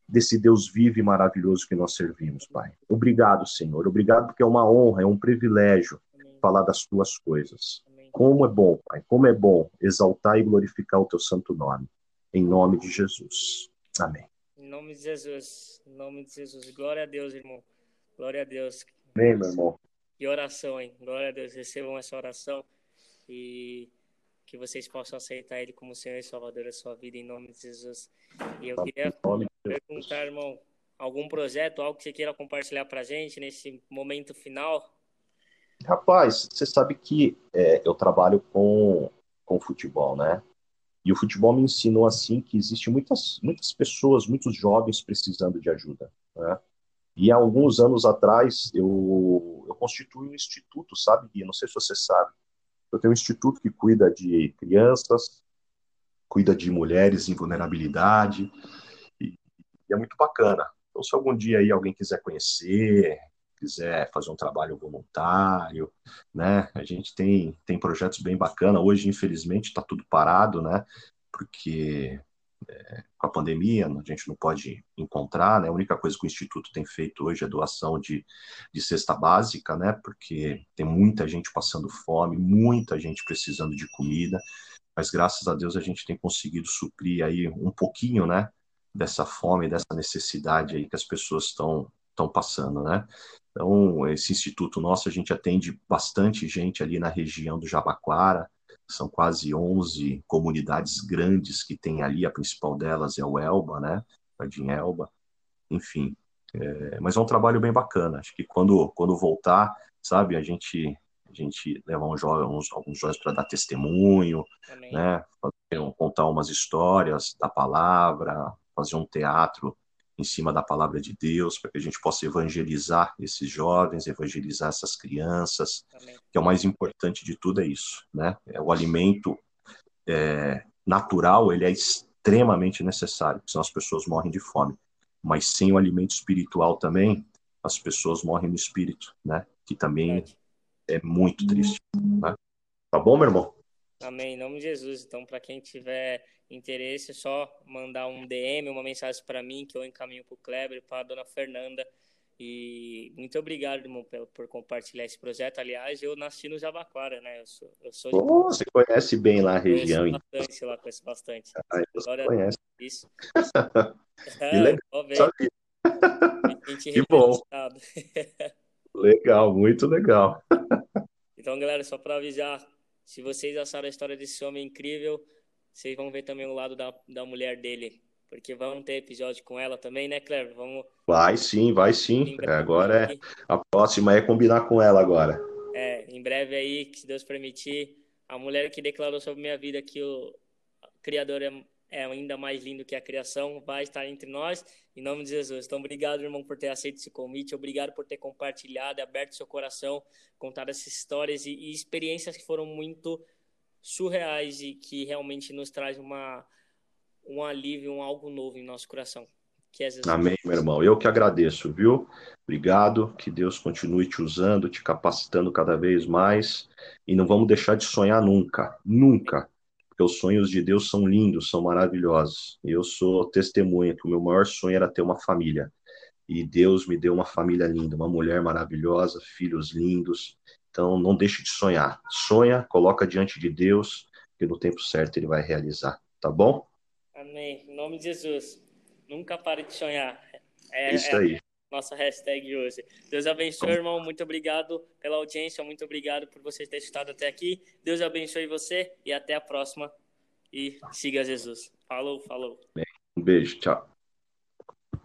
Speaker 2: desse Deus vivo e maravilhoso que nós servimos, Pai. Obrigado, Senhor. Obrigado porque é uma honra, é um privilégio falar das tuas coisas. Como é bom, Pai, como é bom exaltar e glorificar o teu santo nome. Em nome de Jesus. Amém.
Speaker 1: Em nome de Jesus. Em nome de Jesus. Glória a Deus, irmão. Glória a Deus.
Speaker 2: Amém, meu irmão.
Speaker 1: E oração, hein? Glória a Deus. Recebam essa oração. e que vocês possam aceitar Ele como Senhor e Salvador da sua vida, em nome de Jesus. E eu queria perguntar, irmão, algum projeto, algo que você queira compartilhar para a gente nesse momento final?
Speaker 2: Rapaz, você sabe que é, eu trabalho com, com futebol, né? E o futebol me ensinou assim que existe muitas, muitas pessoas, muitos jovens precisando de ajuda, né? E há alguns anos atrás eu, eu constituí um instituto, sabe, Gui? Não sei se você sabe. Eu tenho um instituto que cuida de crianças, cuida de mulheres em vulnerabilidade, e, e é muito bacana. Então, se algum dia aí alguém quiser conhecer, quiser fazer um trabalho voluntário, né? A gente tem, tem projetos bem bacanas. Hoje, infelizmente, está tudo parado, né? Porque é, com a pandemia a gente não pode encontrar, né? A única coisa que o Instituto tem feito hoje é doação de, de cesta básica, né? Porque tem muita gente passando fome, muita gente precisando de comida, mas graças a Deus a gente tem conseguido suprir aí um pouquinho, né? Dessa fome, dessa necessidade aí que as pessoas estão estão passando, né? Então, esse instituto nosso, a gente atende bastante gente ali na região do Jabaquara, são quase 11 comunidades grandes que tem ali, a principal delas é o Elba, né? Jardim Elba, enfim. É, mas é um trabalho bem bacana, acho que quando, quando voltar, sabe, a gente a gente leva uns, uns, alguns jovens para dar testemunho, Amém. né? Contar umas histórias da palavra, fazer um teatro em cima da palavra de Deus, para que a gente possa evangelizar esses jovens, evangelizar essas crianças, Amém. que é o mais importante de tudo é isso, né? É o alimento é, natural, ele é extremamente necessário, senão as pessoas morrem de fome. Mas sem o alimento espiritual também, as pessoas morrem no espírito, né? Que também é muito triste, né? Tá bom, meu irmão?
Speaker 1: Amém, em nome de Jesus. Então, para quem tiver interesse, é só mandar um DM, uma mensagem para mim, que eu encaminho para o Kleber, para a dona Fernanda. E muito obrigado, irmão, por, por compartilhar esse projeto. Aliás, eu nasci no Jabaquara, né? Eu sou, eu sou
Speaker 2: oh, Você conhece bem lá a região.
Speaker 1: Conheço bastante lá, conheço bastante.
Speaker 2: Ah, você Agora, conhece.
Speaker 1: Isso.
Speaker 2: que legal. que bom. legal, muito legal.
Speaker 1: Então, galera, só para avisar, se vocês acharam a história desse homem incrível, vocês vão ver também o lado da, da mulher dele. Porque vamos ter episódio com ela também, né, Cleber? Vamos...
Speaker 2: Vai sim, vai sim. É, agora é. A próxima é combinar com ela agora.
Speaker 1: É, em breve aí, que se Deus permitir, a mulher que declarou sobre minha vida que o Criador é, é ainda mais lindo que a criação, vai estar entre nós, em nome de Jesus. Então, obrigado, irmão, por ter aceito esse convite, obrigado por ter compartilhado, aberto seu coração, contado essas histórias e, e experiências que foram muito surreais e que realmente nos traz uma, um alívio, um algo novo em nosso coração. É
Speaker 2: Amém, meu irmão. Eu que agradeço, viu? Obrigado. Que Deus continue te usando, te capacitando cada vez mais. E não vamos deixar de sonhar nunca, nunca. Porque os sonhos de Deus são lindos, são maravilhosos. Eu sou testemunha que o meu maior sonho era ter uma família. E Deus me deu uma família linda, uma mulher maravilhosa, filhos lindos. Então, não deixe de sonhar. Sonha, coloca diante de Deus, que no tempo certo ele vai realizar. Tá bom?
Speaker 1: Amém. Em nome de Jesus. Nunca pare de sonhar.
Speaker 2: É, Isso aí.
Speaker 1: Nossa hashtag hoje. Deus abençoe, irmão. Muito obrigado pela audiência. Muito obrigado por você ter estado até aqui. Deus abençoe você e até a próxima. E siga Jesus. Falou, falou.
Speaker 2: Um beijo, tchau.